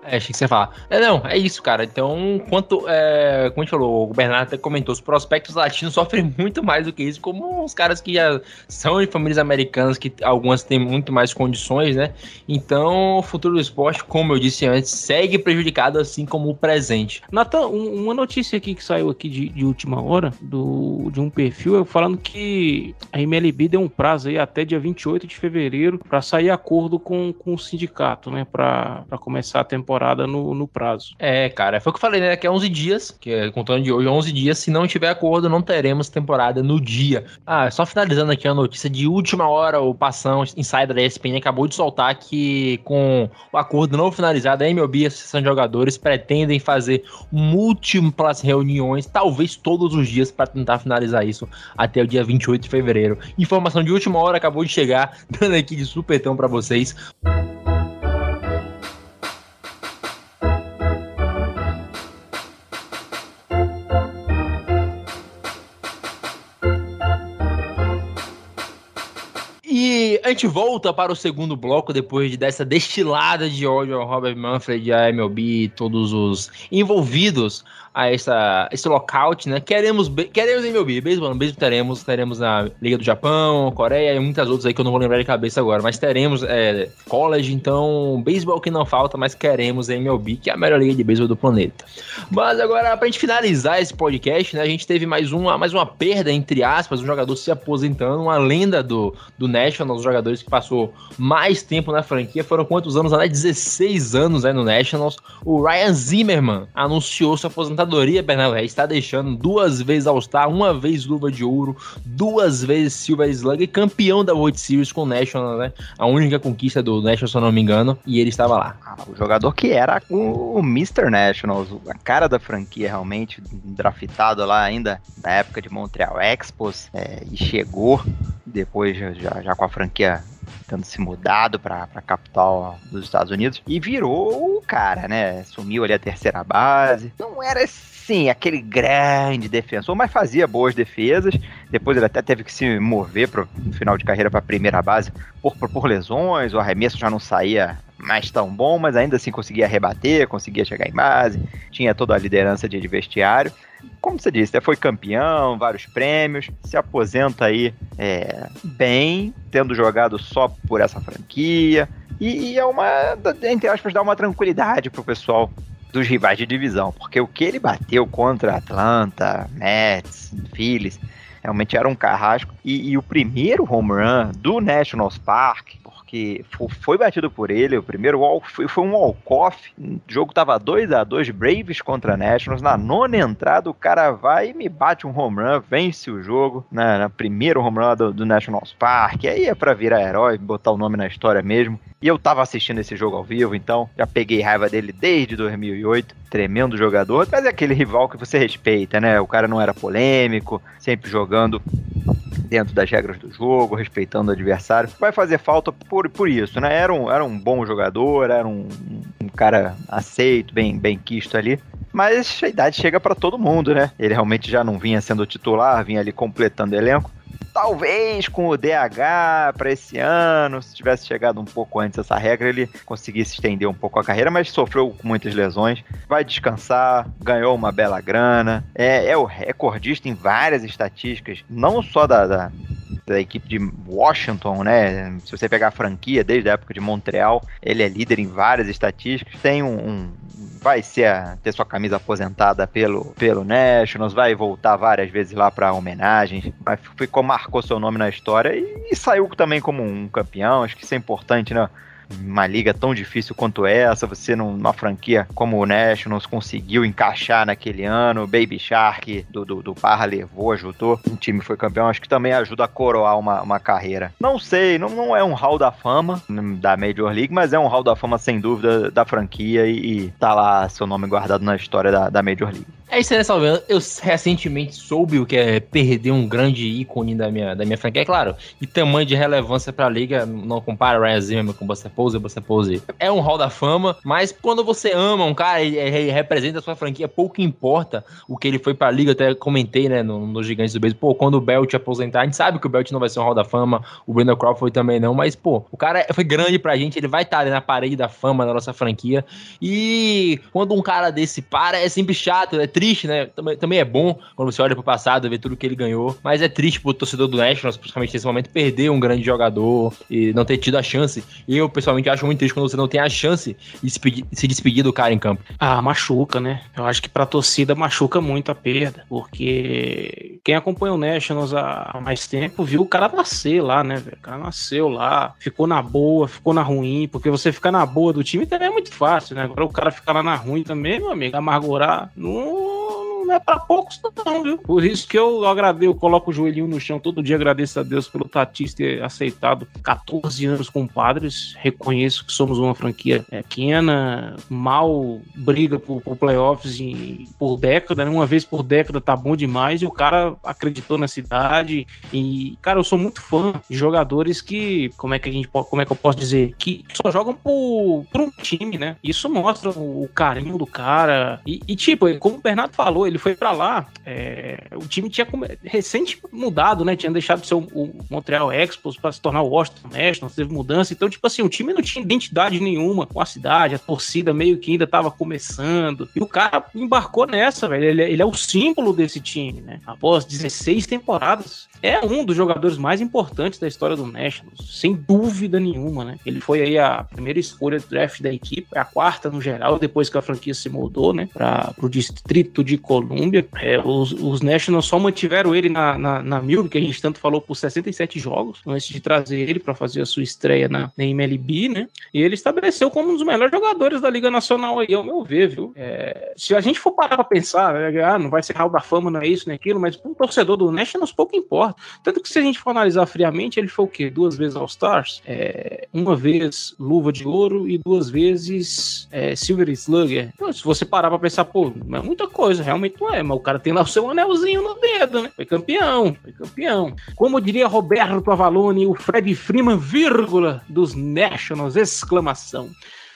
É, achei que você ia falar. É, não, é isso, cara. Então, quanto. É, como a gente falou, o Bernardo até comentou, os prospectos latinos sofrem muito mais do que isso, como os caras que já são de famílias americanas, que algumas têm muito mais condições, né? Então, o futuro do esporte, como eu disse antes, segue prejudicado, assim como o presente. Natan, um, uma notícia aqui que saiu aqui de, de última hora, do, de um perfil, falando que a MLB deu um prazo aí até dia 28 de fevereiro para sair acordo com, com o sindicato, né? Para começar a temporada temporada no, no prazo. É, cara, foi o que eu falei, né? Que é 11 dias, que é contando de hoje, 11 dias. Se não tiver acordo, não teremos temporada no dia. Ah, só finalizando aqui a notícia de última hora, o Passão Insider da ESPN acabou de soltar que com o acordo não finalizado, a MLB e a Associação de Jogadores pretendem fazer múltiplas reuniões, talvez todos os dias, para tentar finalizar isso até o dia 28 de fevereiro. Informação de última hora acabou de chegar, dando aqui de supetão para vocês. Gente volta para o segundo bloco depois de dessa destilada de ódio ao Robert Manfred, a MLB, todos os envolvidos a essa, esse lockout, né? Queremos, queremos MLB, beisebol, beisebol teremos, teremos na Liga do Japão, Coreia e muitas outras aí que eu não vou lembrar de cabeça agora, mas teremos é, college, então beisebol que não falta, mas queremos MLB, que é a melhor liga de beisebol do planeta. Mas agora, pra gente finalizar esse podcast, né? A gente teve mais uma, mais uma perda, entre aspas, um jogador se aposentando, uma lenda do, do National, os jogadores que passou mais tempo na franquia, foram quantos anos? Né? 16 anos né, no Nationals. O Ryan Zimmerman anunciou sua aposentadoria Bernardo Reis está deixando duas vezes All-Star, uma vez luva de ouro, duas vezes Silver Slug e campeão da World Series com o National, né? A única conquista do National, se eu não me engano, e ele estava lá. Ah, o jogador que era o Mr. National, a cara da franquia realmente, draftado lá ainda na época de Montreal Expos, é, e chegou depois já, já com a franquia tendo se mudado para a capital dos Estados Unidos e virou o cara, né? Sumiu ali a terceira base. Não era sim aquele grande defensor, mas fazia boas defesas. Depois ele até teve que se mover pro, no final de carreira para a primeira base por, por, por lesões. O arremesso já não saía mais tão bom, mas ainda assim conseguia rebater, conseguia chegar em base, tinha toda a liderança de vestiário como você disse, foi campeão, vários prêmios, se aposenta aí é, bem, tendo jogado só por essa franquia. E, e é uma, entre aspas, dá uma tranquilidade pro pessoal dos rivais de divisão, porque o que ele bateu contra Atlanta, Mets, Phillies, realmente era um carrasco. E, e, o primeiro home run do Nationals Park, que foi batido por ele. O primeiro foi, foi um walk-off. O jogo tava 2 a 2 Braves contra Nationals. Na nona entrada, o cara vai e me bate um home run, vence o jogo. Na, na primeiro home run do, do Nationals Park. Aí é pra virar herói, botar o nome na história mesmo. E eu tava assistindo esse jogo ao vivo, então já peguei raiva dele desde 2008. Tremendo jogador, mas é aquele rival que você respeita, né? O cara não era polêmico, sempre jogando dentro das regras do jogo, respeitando o adversário. Vai fazer falta por, por isso, né? Era um, era um bom jogador, era um, um cara aceito, bem, bem quisto ali. Mas a idade chega para todo mundo, né? Ele realmente já não vinha sendo titular, vinha ali completando o elenco talvez com o DH para esse ano, se tivesse chegado um pouco antes essa regra, ele conseguisse estender um pouco a carreira, mas sofreu muitas lesões. Vai descansar, ganhou uma bela grana, é, é o recordista em várias estatísticas, não só da, da da equipe de Washington, né? Se você pegar a franquia desde a época de Montreal, ele é líder em várias estatísticas. Tem um, um vai ser a, ter sua camisa aposentada pelo, pelo Nationals, vai voltar várias vezes lá para homenagens, mas ficou, marcou seu nome na história e, e saiu também como um campeão. Acho que isso é importante, né? Uma liga tão difícil quanto essa, você numa franquia como o Nationals conseguiu encaixar naquele ano, Baby Shark do, do, do Barra levou, ajudou, o time foi campeão, acho que também ajuda a coroar uma, uma carreira. Não sei, não, não é um hall da fama da Major League, mas é um hall da fama sem dúvida da franquia e, e tá lá seu nome guardado na história da, da Major League. É isso aí, né, Salve? Eu recentemente soube o que é perder um grande ícone da minha, da minha franquia. É claro, e tamanho de relevância pra liga, não compara Ryan Zimmerman com Buster Pose, Buster Pose é um hall da fama, mas quando você ama um cara e, representa a sua franquia, pouco importa o que ele foi pra liga. Até comentei, né, no, no Gigantes do Beijo. Pô, quando o Belt aposentar, a gente sabe que o Belt não vai ser um hall da fama, o Brandon Crawford também não, mas, pô, o cara foi grande pra gente, ele vai estar ali na parede da fama da nossa franquia. E quando um cara desse para, é sempre chato, é triste triste, né? Também, também é bom quando você olha pro passado, ver tudo que ele ganhou. Mas é triste pro torcedor do Nationals, principalmente nesse momento, perder um grande jogador e não ter tido a chance. Eu, pessoalmente, acho muito triste quando você não tem a chance de se, despedir, se despedir do cara em campo. Ah, machuca, né? Eu acho que pra torcida machuca muito a perda. Porque quem acompanha o Nationals há mais tempo viu o cara nascer lá, né, velho? O cara nasceu lá, ficou na boa, ficou na ruim. Porque você ficar na boa do time também é muito fácil, né? Agora o cara ficar lá na ruim também, meu amigo, amargurar, não não é para poucos, não, viu? Por isso que eu agradeço, eu coloco o joelhinho no chão todo dia, agradeço a Deus pelo Tatis ter aceitado 14 anos com padres. Reconheço que somos uma franquia pequena, mal briga por, por playoffs em, por década, né? uma vez por década tá bom demais. E o cara acreditou na cidade. E, cara, eu sou muito fã de jogadores que, como é que a gente como é que eu posso dizer? Que só jogam por, por um time, né? Isso mostra o, o carinho do cara. E, e, tipo, como o Bernardo falou, ele foi pra lá, é, o time tinha recente mudado, né? Tinha deixado de ser o, o Montreal Expos pra se tornar o Washington Nationals, teve mudança. Então, tipo assim, o time não tinha identidade nenhuma com a cidade, a torcida meio que ainda tava começando. E o cara embarcou nessa, velho. Ele, ele é o símbolo desse time, né? Após 16 temporadas. É um dos jogadores mais importantes da história do Nationals, sem dúvida nenhuma, né? Ele foi aí a primeira escolha do draft da equipe, a quarta no geral, depois que a franquia se mudou, né? Para o distrito de Colômbia. É, os, os Nationals só mantiveram ele na, na, na Milk, que a gente tanto falou, por 67 jogos, antes de trazer ele para fazer a sua estreia na, na MLB, né? E ele estabeleceu como um dos melhores jogadores da Liga Nacional aí, ao meu ver, viu? É, se a gente for parar pra pensar, né, ah, não vai ser Hall da Fama, não é isso, não é aquilo, mas um torcedor do Nationals pouco importa. Tanto que se a gente for analisar friamente, ele foi o quê? Duas vezes All-Stars? É, uma vez Luva de Ouro e duas vezes é, Silver Slugger. Então, se você parar pra pensar, pô, é muita coisa, realmente não é, mas o cara tem lá o seu anelzinho no dedo, né? Foi campeão, foi campeão. Como diria Roberto Avalone, o Fred Freeman, vírgula, dos Nationals, exclamação.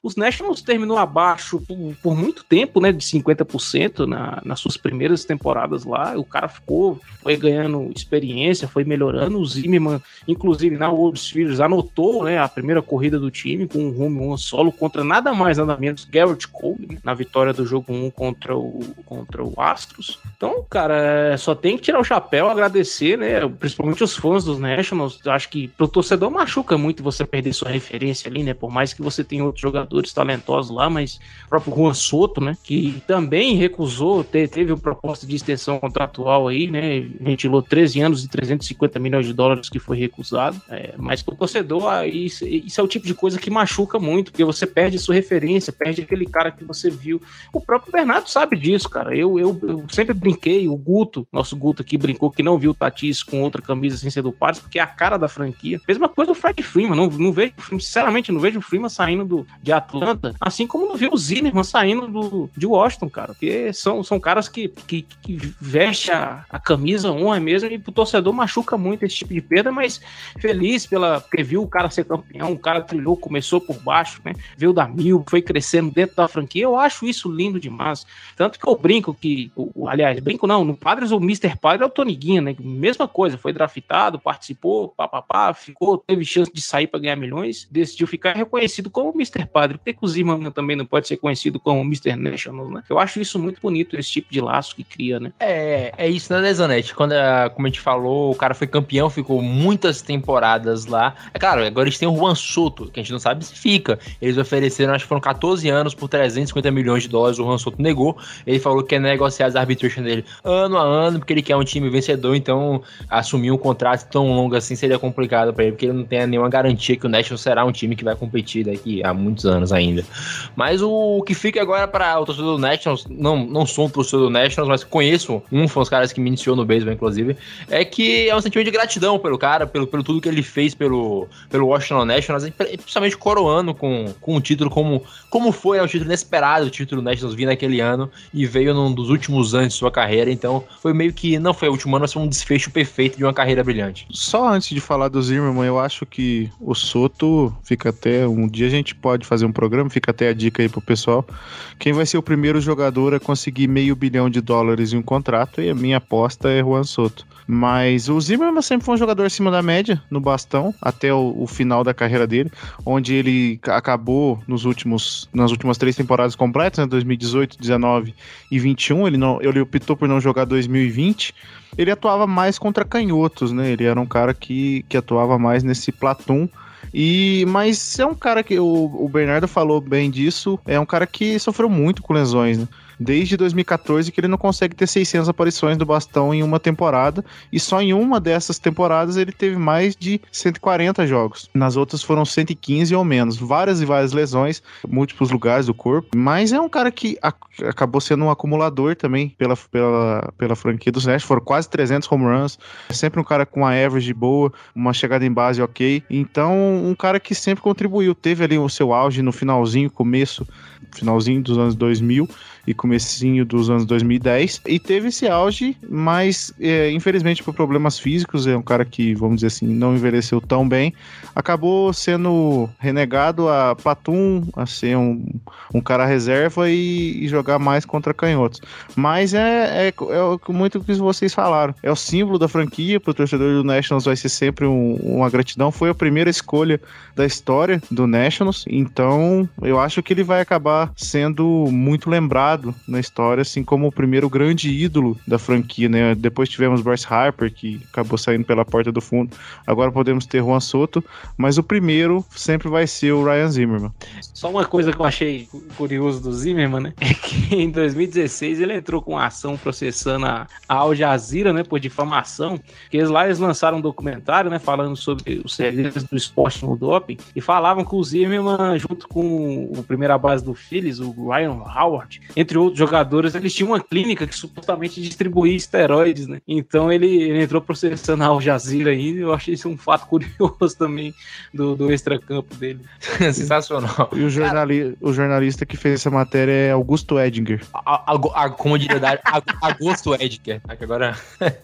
Os Nationals terminou abaixo por, por muito tempo, né? De 50% na, nas suas primeiras temporadas lá. O cara ficou, foi ganhando experiência, foi melhorando. O Zimmerman, inclusive na World Series, anotou né, a primeira corrida do time com um home run solo contra nada mais, nada menos Garrett Cole, na vitória do jogo 1 contra o, contra o Astros. Então, cara, é, só tem que tirar o chapéu, agradecer, né? Principalmente os fãs dos Nationals. Acho que pro torcedor machuca muito você perder sua referência ali, né? Por mais que você tenha outros jogadores talentosos lá, mas o próprio Juan Soto, né? Que também recusou, te- teve uma proposta de extensão contratual aí, né? Ventilou 13 anos e 350 milhões de dólares que foi recusado. É, mas pro torcedor, ah, isso, isso é o tipo de coisa que machuca muito, porque você perde sua referência, perde aquele cara que você viu. O próprio Bernardo sabe disso, cara. Eu, eu, eu sempre brinquei, o Guto, nosso Guto aqui brincou que não viu o Tatis com outra camisa sem ser do Padres, porque é a cara da franquia. Mesma coisa do Fred Freeman, não, não vejo, sinceramente, não vejo o Freeman saindo do, de Atlanta, assim como não vi o Zimmerman saindo do, de Washington, cara, porque são, são caras que, que, que veste a, a camisa honra mesmo e pro torcedor machuca muito esse tipo de perda, mas feliz pela, porque viu o cara ser campeão, o cara trilhou, começou por baixo, né, veio da mil, foi crescendo dentro da franquia, eu acho isso lindo demais, tanto que eu brinco que, aliás, brinco não, no Padres o Mr. Padre é o Toniguinha, né, mesma coisa, foi draftado, participou, papapá, ficou, teve chance de sair para ganhar milhões, decidiu ficar reconhecido como Mr. Padre, que o Zimmerman também não pode ser conhecido como Mr. National, né? Eu acho isso muito bonito, esse tipo de laço que cria, né? É, é isso, né, Zanete? Quando, a- como a gente falou, o cara foi campeão, ficou muitas temporadas lá. É claro, agora eles têm o Juan Soto, que a gente não sabe se fica. Eles ofereceram, acho que foram 14 anos por 350 milhões de dólares. O Juan Soto negou. Ele falou que quer negociar as arbitration dele ano a ano, porque ele quer um time vencedor. Então, assumir um contrato tão longo assim seria complicado pra ele, porque ele não tem nenhuma garantia que o National será um time que vai competir daqui a muitos anos ainda. Mas o que fica agora para o torcedor do Nationals, não, não sou um torcedor do Nationals, mas conheço um, foi dos caras que me iniciou no beisebol, inclusive, é que é um sentimento de gratidão pelo cara, pelo, pelo tudo que ele fez pelo, pelo Washington Nationals, principalmente coroando com, com um título como, como foi, é um título inesperado, o título do Nationals vir naquele ano e veio num dos últimos anos de sua carreira, então foi meio que, não foi o último ano, mas foi um desfecho perfeito de uma carreira brilhante. Só antes de falar do Zimmerman, eu acho que o Soto fica até. Um dia a gente pode fazer um programa, fica até a dica aí pro pessoal. Quem vai ser o primeiro jogador a conseguir meio bilhão de dólares em um contrato? E a minha aposta é Juan Soto. Mas o Zimmerman sempre foi um jogador acima da média no bastão, até o, o final da carreira dele, onde ele ca- acabou nos últimos, nas últimas três temporadas completas, né, 2018, 19 e 21. Ele, não, ele optou por não jogar 2020 ele atuava mais contra canhotos, né? Ele era um cara que, que atuava mais nesse platum. E, mas é um cara que o, o Bernardo falou bem disso. É um cara que sofreu muito com lesões, né? Desde 2014 que ele não consegue ter 600 aparições do bastão em uma temporada e só em uma dessas temporadas ele teve mais de 140 jogos. Nas outras foram 115 ou menos, várias e várias lesões, múltiplos lugares do corpo. Mas é um cara que ac- acabou sendo um acumulador também pela, pela, pela franquia dos Nets. Foram quase 300 home runs. É sempre um cara com uma average boa, uma chegada em base ok. Então, um cara que sempre contribuiu. Teve ali o seu auge no finalzinho, começo, finalzinho dos anos 2000 e comecinho dos anos 2010. E teve esse auge, mas é, infelizmente por problemas físicos, é um cara que, vamos dizer assim, não envelheceu tão bem, acabou sendo renegado a Platum, a ser um, um cara reserva e, e jogar mais contra canhotos. Mas é, é, é muito o que vocês falaram. É o símbolo da franquia, pro torcedor do Nationals vai ser sempre um, uma gratidão. Foi a primeira escolha da história do Nationals, então eu acho que ele vai acabar sendo muito lembrado na história, assim como o primeiro grande ídolo da franquia, né? Depois tivemos Bryce Harper, que acabou saindo pela porta do fundo. Agora podemos ter Juan Soto, mas o primeiro sempre vai ser o Ryan Zimmerman. Só uma coisa que eu achei curioso do Zimmerman, né? É que em 2016 ele entrou com ação processando a, a Al Jazeera, né? Por difamação. Que eles lá eles lançaram um documentário, né? Falando sobre os segredos do esporte no doping. E falavam que o Zimmerman, junto com o primeira base do Phillies, o Ryan Howard, entre outros jogadores, eles tinham uma clínica que supostamente distribuía esteroides, né? Então ele, ele entrou processando a Al Jazeera aí. Eu achei isso um fato curioso também do, do extracampo dele. Sensacional. E o, jornali o jornalista que fez essa matéria é Augusto Edinger. A, a, a, como diria Augusto Edinger. Aqui agora.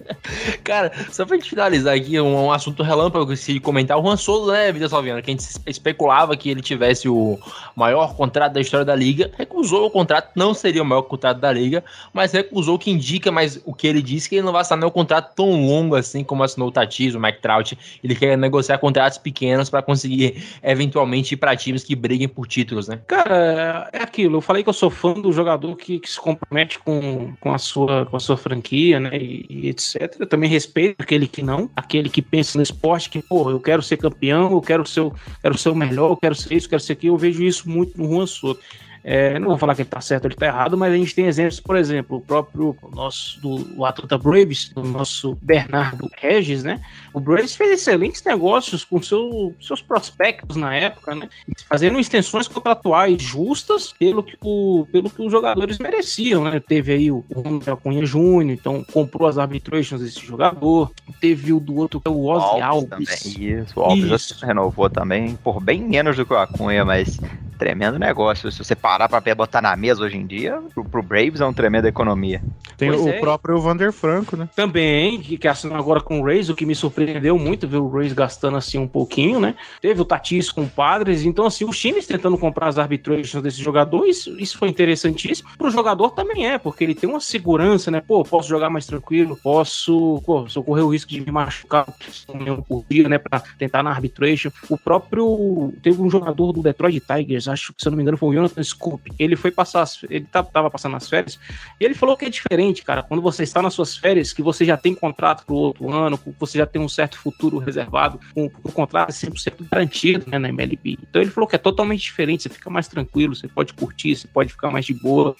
Cara, só pra gente finalizar aqui, um, um assunto relâmpago se comentar. O Juan Solo, né, Vida Salviano, que a gente especulava que ele tivesse o maior contrato da história da liga, recusou o contrato, não seria o maior contrato da liga, mas recusou o que indica, mas o que ele disse que ele não vai assinar um contrato tão longo assim como assinou o Tatis, o Mike Trout. Ele quer negociar contratos pequenos para conseguir eventualmente ir para times que briguem por títulos, né? Cara, é aquilo. Eu falei que eu sou fã do jogador que, que se compromete com, com, a sua, com a sua franquia, né? E, e, etc. Eu também respeito aquele que não, aquele que pensa no esporte que, pô, eu quero ser campeão, eu quero ser, quero ser o melhor, eu quero ser isso, eu quero ser aquilo. Eu vejo isso muito no Juan Soto. É, não vou falar que ele tá certo ou ele tá errado, mas a gente tem exemplos, por exemplo, o próprio nosso do Atlanta Braves, do nosso Bernardo Regis, né? O Braves fez excelentes negócios com seu, seus prospectos na época, né? Fazendo extensões contratuais justas pelo que, o, pelo que os jogadores mereciam, né? Teve aí o Ronald Cunha Júnior, então comprou as arbitrations desse jogador. Teve o do outro, que é o Ozzy Alves. Alves. Isso, o Alves Isso. renovou também, por bem menos do que o Acunha, mas tremendo negócio. Se você parar pra botar na mesa hoje em dia, pro, pro Braves é uma tremenda economia. Tem pois o é. próprio Vander Franco, né? Também, que, que assinou agora com o Rays, o que me surpreendeu muito ver o Rays gastando assim um pouquinho, né? Teve o Tatis com o Padres, então assim, os times tentando comprar as arbitrations desse jogador, isso, isso foi interessantíssimo. Pro jogador também é, porque ele tem uma segurança, né? Pô, posso jogar mais tranquilo, posso, pô, se eu correr o risco de me machucar um por dia, né? Pra tentar na arbitration. O próprio, teve um jogador do Detroit Tigers, acho que se eu não me engano foi o Jonathan Scoop. Ele foi passar, ele tava passando as férias, e ele falou que é diferente, cara, quando você está nas suas férias, que você já tem contrato pro outro ano, você já tem um certo futuro reservado, o contrato é 100% garantido, né, na MLB. Então ele falou que é totalmente diferente, você fica mais tranquilo, você pode curtir, você pode ficar mais de boa.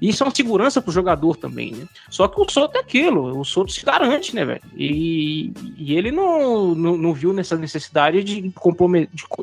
E isso é uma segurança pro jogador também, né? Só que o Soto é aquilo, o Soto se garante, né, velho? E, e ele não, não, não, viu nessa necessidade de, de,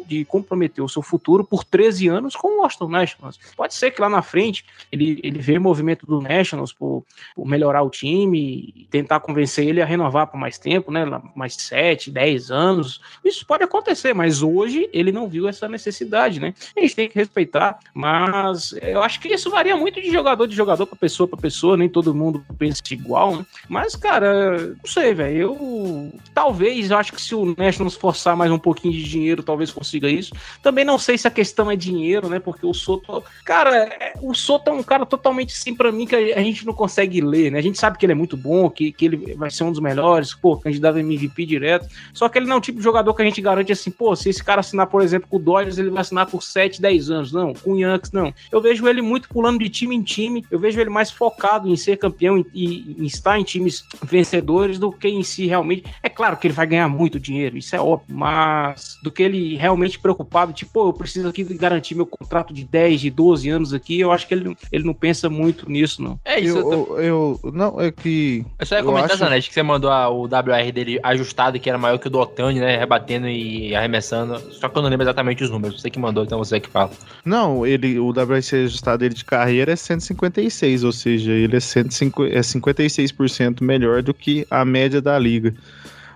de comprometer o seu futuro por 13 anos com o Washington Nationals. Pode ser que lá na frente ele, ele vê o movimento do Nationals por, por melhorar o time tentar convencer ele a renovar por mais tempo, né? Mais 7, 10 anos. Isso pode acontecer, mas hoje ele não viu essa necessidade, né? A gente tem que respeitar, mas eu acho que isso varia muito de jogador de jogador para pessoa para pessoa, nem todo mundo pensa igual, né? Mas, cara, não sei, velho. Eu talvez, eu acho que se o Nationals forçar mais um pouquinho de dinheiro, talvez consiga isso. Também não sei se a questão é dinheiro, né? Porque o Soto, cara, é, o Soto é um cara totalmente assim para mim que a gente não consegue ler, né? A gente sabe que ele é muito bom, que, que ele vai ser um dos melhores, pô, candidato a MVP direto. Só que ele não é o tipo de jogador que a gente garante assim, pô, se esse cara assinar, por exemplo, com o Dodgers, ele vai assinar por 7, 10 anos. Não, com o Yankees, não. Eu vejo ele muito pulando de time em time, eu vejo ele mais focado em ser campeão e, em estar em times vencedores do que em si realmente. É claro que ele vai ganhar muito dinheiro, isso é óbvio, mas do que ele realmente preocupado, tipo, pô, eu preciso aqui garantir meu contrato de 10, de 12 anos aqui, eu acho que ele, ele não pensa muito nisso, não. É isso. Eu, eu, eu não, é que... Eu só ia comentar, acho... Zanetti, que você mandou a, o WR dele ajustado, que era maior que o do Otani, né, rebatendo e arremessando, só que eu não lembro exatamente os números, você que mandou, então você que fala. Não, ele, o WRC ajustado dele de carreira é 156, ou seja, ele é, 150, é 56% melhor do que a média da liga.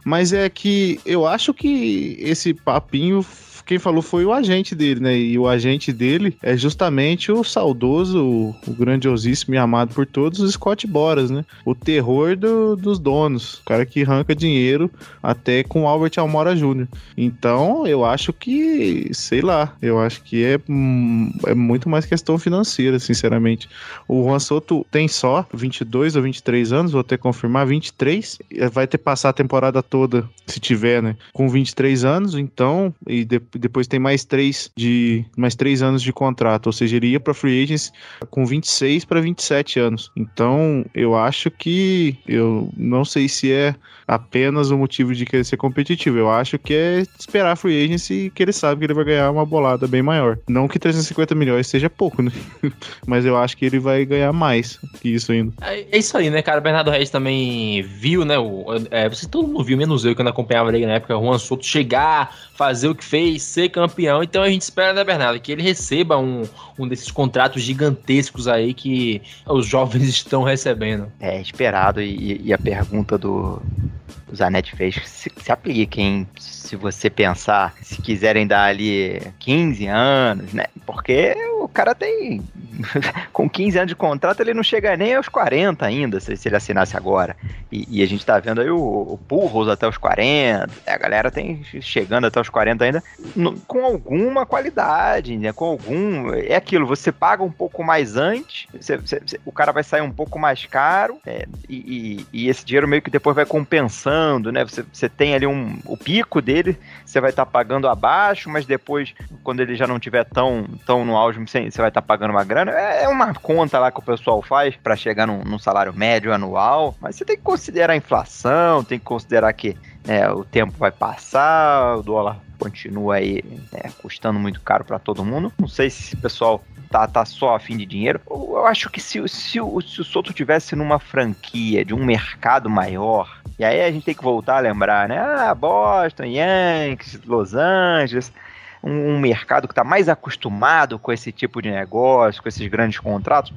Mas é que eu acho que esse papinho quem falou foi o agente dele, né? E o agente dele é justamente o saudoso, o, grandiosíssimo e amado por todos, o Scott Boras, né? O terror do, dos donos, o cara que arranca dinheiro até com o Albert Almora Jr. Então, eu acho que, sei lá, eu acho que é, hum, é muito mais questão financeira, sinceramente. O Juan Soto tem só 22 ou 23 anos, vou até confirmar, 23, vai ter passar a temporada toda, se tiver, né? Com 23 anos, então, e de, depois tem mais três de mais três anos de contrato, ou seja, ele ia para free agents com 26 para 27 anos. Então, eu acho que eu não sei se é apenas o motivo de querer ser competitivo. Eu acho que é esperar a free agency e que ele sabe que ele vai ganhar uma bolada bem maior. Não que 350 milhões seja pouco, né? Mas eu acho que ele vai ganhar mais que isso ainda. É, é isso aí, né, cara? O Bernardo Reis também viu, né? O, é, você todo mundo viu, menos eu, quando acompanhava a liga na época, o Juan Soto chegar, fazer o que fez, ser campeão. Então a gente espera, né, Bernardo, que ele receba um, um desses contratos gigantescos aí que os jovens estão recebendo. É esperado e, e a pergunta do, Zanetti fez se, se aplique, hein? Se você pensar, se quiserem dar ali 15 anos, né? Porque o cara tem. com 15 anos de contrato, ele não chega nem aos 40 ainda, se, se ele assinasse agora. E, e, a gente tá vendo aí o, o Purros até os 40. A galera tem chegando até os 40 ainda no, com alguma qualidade, né? Com algum. É aquilo, você paga um pouco mais antes, você, você, o cara vai sair um pouco mais caro, é, e, e, e esse dinheiro meio que depois vai compensando, né? Você, você tem ali um, o pico dele, você vai estar tá pagando abaixo, mas depois, quando ele já não tiver tão, tão no auge, você vai estar tá pagando uma grana. É, é, uma conta lá que o pessoal faz para chegar num, num, salário médio anual, mas você tem que considerar a inflação, tem que considerar que né, o tempo vai passar, o dólar continua aí né, custando muito caro para todo mundo. Não sei se o pessoal tá, tá só a fim de dinheiro. Eu acho que se, se, se, o, se o Soto tivesse numa franquia de um mercado maior, e aí a gente tem que voltar a lembrar, né? Ah, Boston, Yankees, Los Angeles, um, um mercado que está mais acostumado com esse tipo de negócio, com esses grandes contratos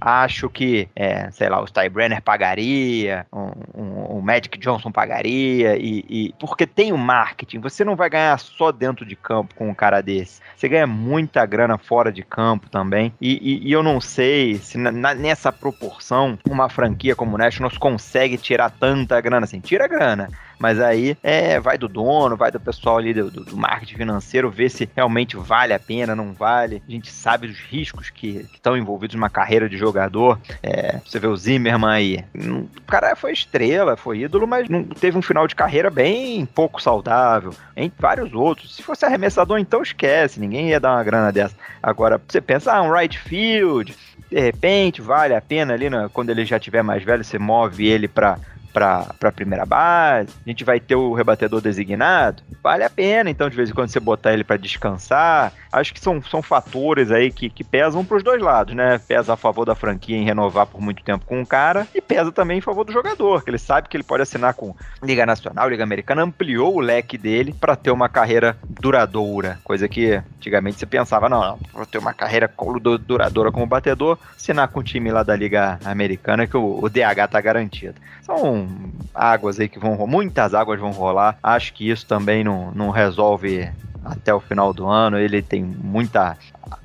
acho que, é, sei lá, o Ty Brenner pagaria, o um, um, um, Magic Johnson pagaria, e, e, porque tem o marketing, você não vai ganhar só dentro de campo com um cara desse, você ganha muita grana fora de campo também, e, e, e eu não sei se na, nessa proporção uma franquia como o Nationals consegue tirar tanta grana assim, tira grana, mas aí é, vai do dono, vai do pessoal ali do, do marketing financeiro, ver se realmente vale a pena, não vale. A gente sabe dos riscos que estão envolvidos numa carreira de jogador. É, você vê o Zimmerman aí. O cara foi estrela, foi ídolo, mas não teve um final de carreira bem pouco saudável. Em vários outros. Se fosse arremessador, então esquece, ninguém ia dar uma grana dessa. Agora, você pensa, ah, um right field, de repente vale a pena ali, né, quando ele já tiver mais velho, você move ele para para a primeira base, a gente vai ter o rebatedor designado, vale a pena, então, de vez em quando você botar ele para descansar. Acho que são, são fatores aí que, que pesam para os dois lados, né? Pesa a favor da franquia em renovar por muito tempo com o cara e pesa também em favor do jogador, que ele sabe que ele pode assinar com Liga Nacional, Liga Americana, ampliou o leque dele para ter uma carreira duradoura, coisa que antigamente você pensava, não, não, vou ter uma carreira duradoura como batedor, assinar com o time lá da Liga Americana que o, o DH tá garantido. São águas aí que vão muitas águas vão rolar. Acho que isso também não, não resolve até o final do ano. Ele tem muita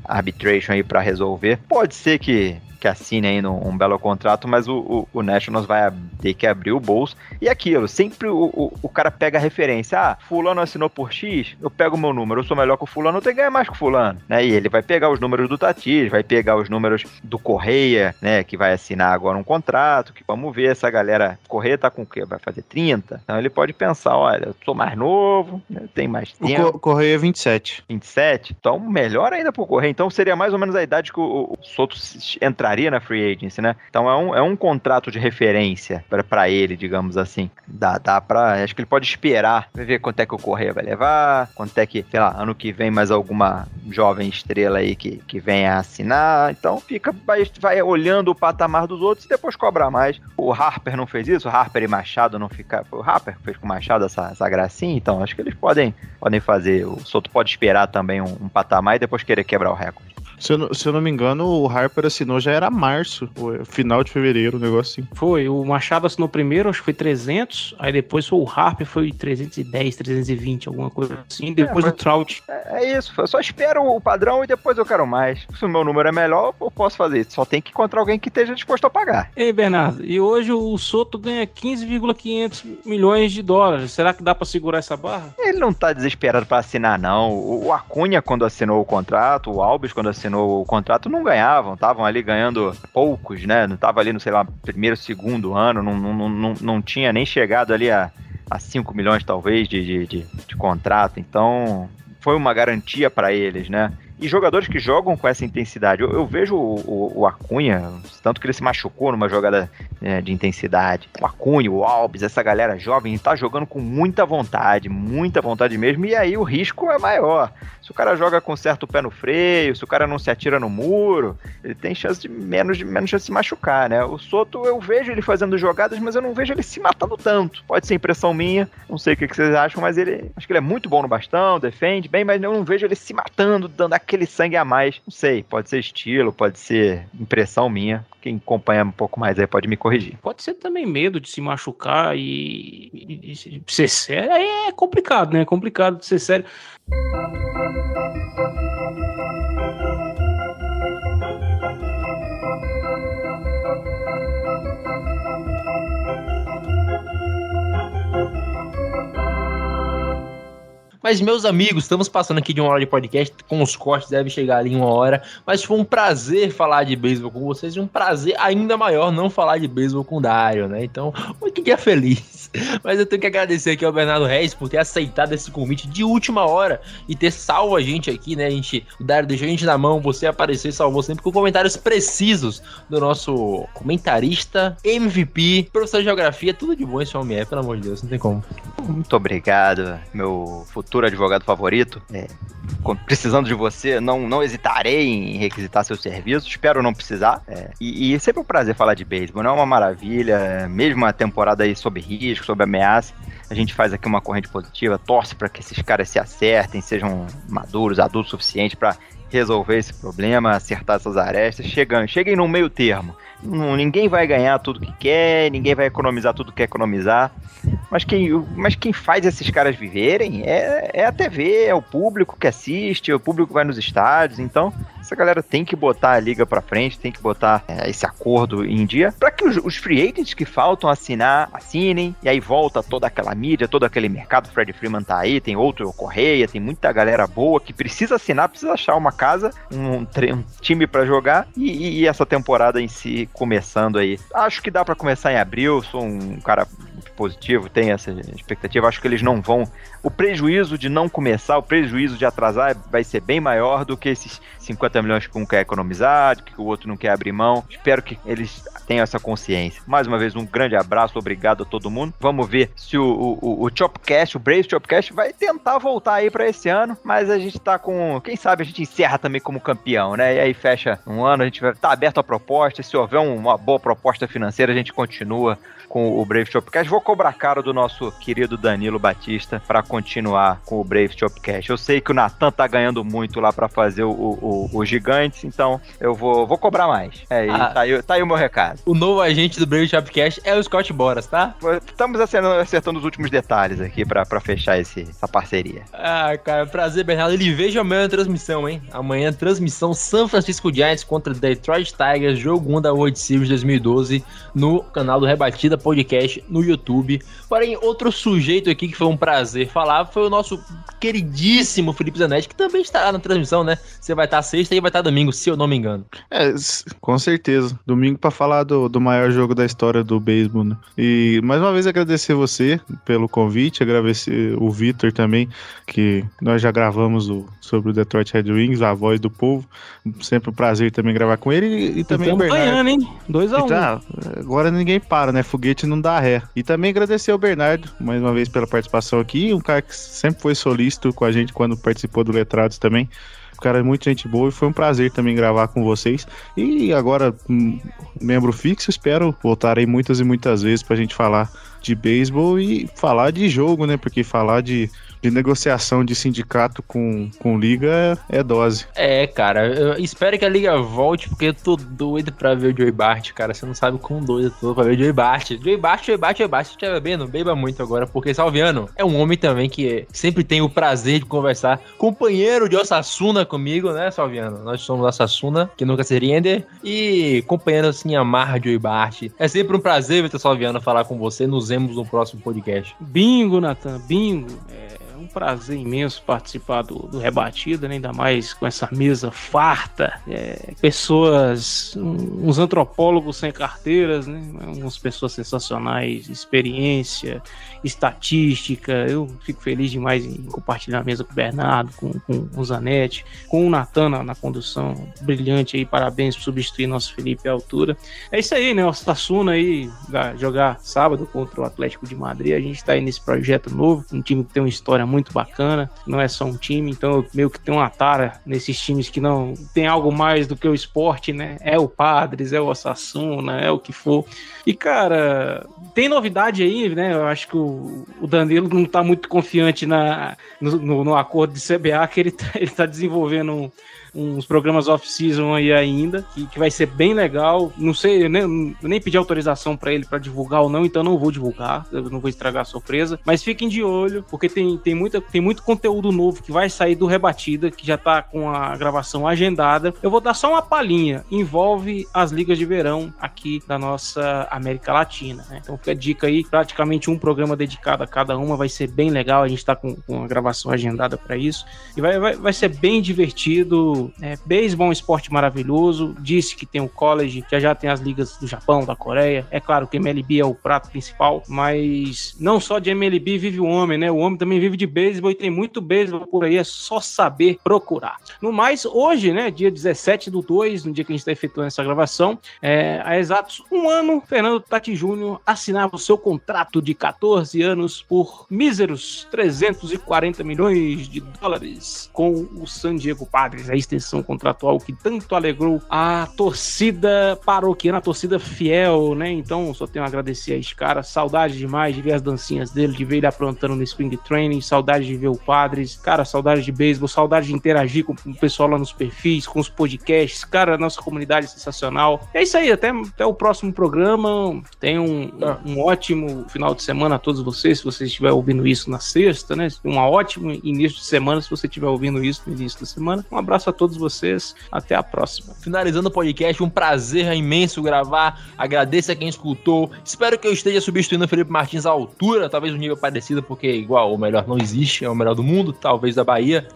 arbitration aí para resolver. Pode ser que que assine ainda um, um belo contrato, mas o, o, o, Nationals vai ter que abrir o bolso. E aquilo, sempre o, o, o, cara pega a referência. Ah, fulano assinou por X, eu pego o meu número, eu sou melhor que o fulano, eu tenho que ganhar mais que o fulano. Né? E ele vai pegar os números do Tatis, vai pegar os números do Correia, né? Que vai assinar agora um contrato, que vamos ver essa galera. Correia tá com o quê? Vai fazer 30? Então ele pode pensar, olha, eu sou mais novo, né? tem mais tempo. O Correia é 27. 27? Então melhor ainda pro Correia. Então seria mais ou menos a idade que o, o Soto entrar entraria na free agency, né? Então é um, é um contrato de referência para ele, digamos assim. Dá, dá pra. Acho que ele pode esperar, ver quanto é que o Correia vai levar, quanto é que, sei lá, ano que vem mais alguma jovem estrela aí que, que venha assinar. Então fica, vai, vai olhando o patamar dos outros e depois cobrar mais. O Harper não fez isso, o Harper e Machado não ficaram. O Harper fez com o Machado essa, essa gracinha, então acho que eles podem, podem fazer. O Soto pode esperar também um, um patamar e depois querer quebrar o recorde. Se eu, não- se eu não me engano, o Harper assinou já era março, ou final de fevereiro, um negócio assim. Foi, o Machado assinou primeiro, acho que foi 300, aí depois foi o Harper, foi 310, 320, alguma coisa assim, depois É, o Trout. É é isso, eu só espero o padrão e depois eu quero mais. Se o meu número é melhor, eu posso fazer isso. Só tem que encontrar alguém que esteja disposto a pagar. Ei, Bernardo, e hoje o Soto ganha 15,500 milhões de dólares. Será que dá pra segurar essa barra? Ele não tá desesperado pra assinar, não. O o Acunha, quando assinou o contrato, o Alves, quando assinou o contrato, não ganhavam. Estavam ali ganhando poucos, né? Não tava ali no, sei lá, primeiro, segundo ano. Não, não, não, não, tinha nem chegado ali a, a 5 milhões, talvez, de, de, de, de contrato. Então, foi uma garantia pra eles, né? E jogadores que jogam com essa intensidade. Eu, eu vejo o, o, o Acunha, tanto que ele se machucou numa jogada é, de intensidade. O Acunha, o Alves, essa galera jovem tá jogando com muita vontade, muita vontade mesmo, e aí o risco é maior. Se o cara joga com certo pé no freio, se o cara não se atira no muro, ele tem chance de menos de menos chance de se machucar, né? O Soto eu vejo ele fazendo jogadas, mas eu não vejo ele se matando tanto. Pode ser impressão minha, não sei o que que vocês acham, mas ele acho que ele é muito bom no bastão, defende bem, mas eu não vejo ele se matando, dando aquele sangue a mais. Não sei, pode ser estilo, pode ser impressão minha. Quem acompanha um pouco mais aí pode me corrigir. Pode ser também medo de se machucar e, e- e ser sério. É complicado, né? É complicado de ser sério. Mas, meus amigos, estamos passando aqui de uma hora de podcast, com os cortes deve chegar ali em uma hora. Mas foi um prazer falar de beisebol com vocês e um prazer ainda maior não falar de beisebol com o Dário, né? Então, que dia feliz. Mas eu tenho que agradecer aqui ao Bernardo Reis por ter aceitado esse convite de última hora e ter salvo a gente aqui, né? A gente, o Dário deixou a gente na mão, você apareceu e salvou sempre com comentários precisos do nosso comentarista, MVP, professor de geografia, tudo de bom esse homem é, pelo amor de Deus, não tem como. Muito obrigado, meu futuro advogado favorito. É, precisando de você, não, não hesitarei em requisitar seus serviços. Espero não precisar. É, e, e é sempre um prazer falar de beisebol, não é uma maravilha. Mesmo a temporada aí sob risco, sob ameaça, a gente faz aqui uma corrente positiva, torce para que esses caras se acertem, sejam maduros, adultos o suficiente para resolver esse problema, acertar essas arestas. Chegam, cheguem num meio termo. Ninguém vai ganhar tudo que quer, ninguém vai economizar tudo que quer economizar. Mas quem, mas quem faz esses caras viverem é, é a TV, é o público que assiste, é o público que vai nos estádios. Então, essa galera tem que botar a liga pra frente, tem que botar é, esse acordo em dia, para que os, os free agents que faltam assinar, assinem, e aí volta toda aquela mídia, todo aquele mercado. Fred Freeman tá aí, tem outro Correia, tem muita galera boa que precisa assinar, precisa achar uma casa, um, um time pra jogar e, e- e essa temporada em si começando aí. Acho que dá pra começar em abril, sou um cara positivo, tenho essa expectativa. Acho que eles não vão. O prejuízo de não começar, o prejuízo de atrasar vai ser bem maior do que esses 50 milhões que um quer economizar, que o outro não quer abrir mão. Espero que eles tenham essa consciência. Mais uma vez, um grande abraço, obrigado a todo mundo. Vamos ver se o, o, o, Chopcast, o Brave Chopcast, vai tentar voltar aí pra esse ano, mas a gente tá com. Quem sabe a gente encerra também como campeão, né? E aí fecha um ano, a gente vai tá aberto a proposta. Se houver um- uma boa proposta financeira, a gente continua com o Brave Shopcast. Vou cobrar caro do nosso querido Danilo Batista para continuar com o Brave Shopcast. Eu sei que o Natan tá ganhando muito lá para fazer o, o, o Gigantes, então eu vou, vou cobrar mais. É, e Ah. tá, aí, tá aí o meu recado. O novo agente do Brave Shopcast é o Scott Boras, tá? Estamos acertando, acertando os últimos detalhes aqui para fechar esse, essa parceria. Ah, cara, prazer, Bernardo. Ele veja amanhã a transmissão, hein? Amanhã transmissão São Francisco Giants contra Detroit Tigers, jogo 1 da World Series 2012, no canal do Rebatida Podcast no YouTube. Porém, outro sujeito aqui que foi um prazer falar foi o nosso queridíssimo Felipe Zanetti, que também estará na transmissão, né? Você vai estar sexta e vai estar domingo, se eu não me engano. É, com certeza. Domingo pra falar do, do maior jogo da história do beisebol, né? E mais uma vez agradecer você pelo convite, agradecer o Vitor também, que nós já gravamos o- sobre o Detroit Red Wings, a voz do povo. Sempre um prazer também gravar com ele e, e também o Bernardo. ganhando, hein? 2x1. Então, agora ninguém para, né? Foguete não dá ré. E também agradecer ao Bernardo, mais uma vez, pela participação aqui. Um cara que sempre foi solícito com a gente quando participou do Letrados também. O cara é muito gente boa e foi um prazer também gravar com vocês. E agora, hum, membro fixo, espero voltar aí muitas e muitas vezes pra gente falar de beisebol e falar de jogo, né? Porque falar de de negociação de sindicato com, com liga é, é dose. É, cara, eu espero que a liga volte, porque eu tô doido pra ver o Joey Bart, cara. Você não sabe quão doido eu tô pra ver o Joey Bart. Joey Bart, Joey Bart, Joey Bart. Se estiver bebendo, beba muito agora, porque Salviano é um homem também que sempre tem o prazer de conversar. Companheiro de Osasuna comigo, né, Salviano? Nós somos Osasuna, que nunca se rende. E companheiro assim, amarra Joey Bart. É sempre um prazer, Vitor Salviano, falar com você. Nos vemos no próximo podcast. Bingo, Natan, bingo. É prazer imenso participar do, do Rebatida, né? ainda mais com essa mesa farta. É, pessoas, um, uns antropólogos sem carteiras, né? Algumas pessoas sensacionais, experiência, estatística. Eu fico feliz demais em compartilhar a mesa com o Bernardo, com, com o Zanetti, com o Natan na, na, condução brilhante aí. Parabéns por substituir nosso Felipe à altura. É isso aí, né? O Sassuna aí jogar sábado contra o Atlético de Madrid. A gente está aí nesse projeto novo, um time que tem uma história muito bacana, não é só um time, então eu meio que tenho uma tara nesses times que não tem algo mais do que o esporte, né? É o Padres, é o Osasuna, é o que for. E cara, tem novidade aí, né? Eu acho que o, o Danilo não tá muito confiante na, no, no, no acordo de CBA que ele tá, ele tá desenvolvendo um, uns programas off-season aí ainda, que, que vai ser bem legal. Não sei, eu nem, eu nem pedi autorização para ele para divulgar ou não, então não vou divulgar, eu não vou estragar a surpresa. Mas fiquem de olho, porque tem, tem, muita, tem muito conteúdo novo que vai sair do Rebatida, que já tá com a gravação agendada. Eu vou dar só uma palhinha, envolve as ligas de verão aqui da nossa América Latina. Né? Então fica a dica aí, praticamente um programa dedicado a cada uma, vai ser bem legal, a gente tá com, com a gravação agendada para isso. E vai, vai, vai ser bem divertido, é, beisebol é um esporte maravilhoso. Disse que tem o college, já já tem as ligas do Japão, da Coreia. É claro que MLB é o prato principal, mas não só de MLB vive o homem, né? O homem também vive de beisebol e tem muito beisebol por aí, é só saber procurar. No mais, hoje, né, dia 17 do 2, no dia que a gente está efetuando essa gravação, é, há exatos um ano, Fernando Tati Júnior assinava o seu contrato de 14 anos por míseros 340 milhões de dólares com o San Diego Padres. Aí extensão contratual que tanto alegrou a torcida paroquiana, a torcida fiel, né? Então, só tenho a agradecer a esse cara. Saudade demais de ver as dancinhas dele, de ver ele aprontando no Spring Training, saudade de ver o Padres, cara, saudade de beisebol, saudade de interagir com o pessoal lá nos perfis, com os podcasts, cara, a nossa comunidade é sensacional. É isso aí, até, até o próximo programa. Tenham um, um, um ótimo final de semana a todos vocês, se você estiver ouvindo isso na sexta, né? Um ótimo início de semana, se você estiver ouvindo isso no início da semana. Um abraço a todos vocês. Até a próxima. Finalizando o podcast, um prazer imenso gravar. Agradeço a quem escutou. Espero que eu esteja substituindo o Felipe Martins à altura, talvez um nível parecido, porque igual o melhor não existe, é o melhor do mundo, talvez da Bahia.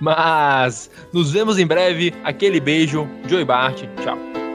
Mas nos vemos em breve. Aquele beijo. Joey Bart. Tchau.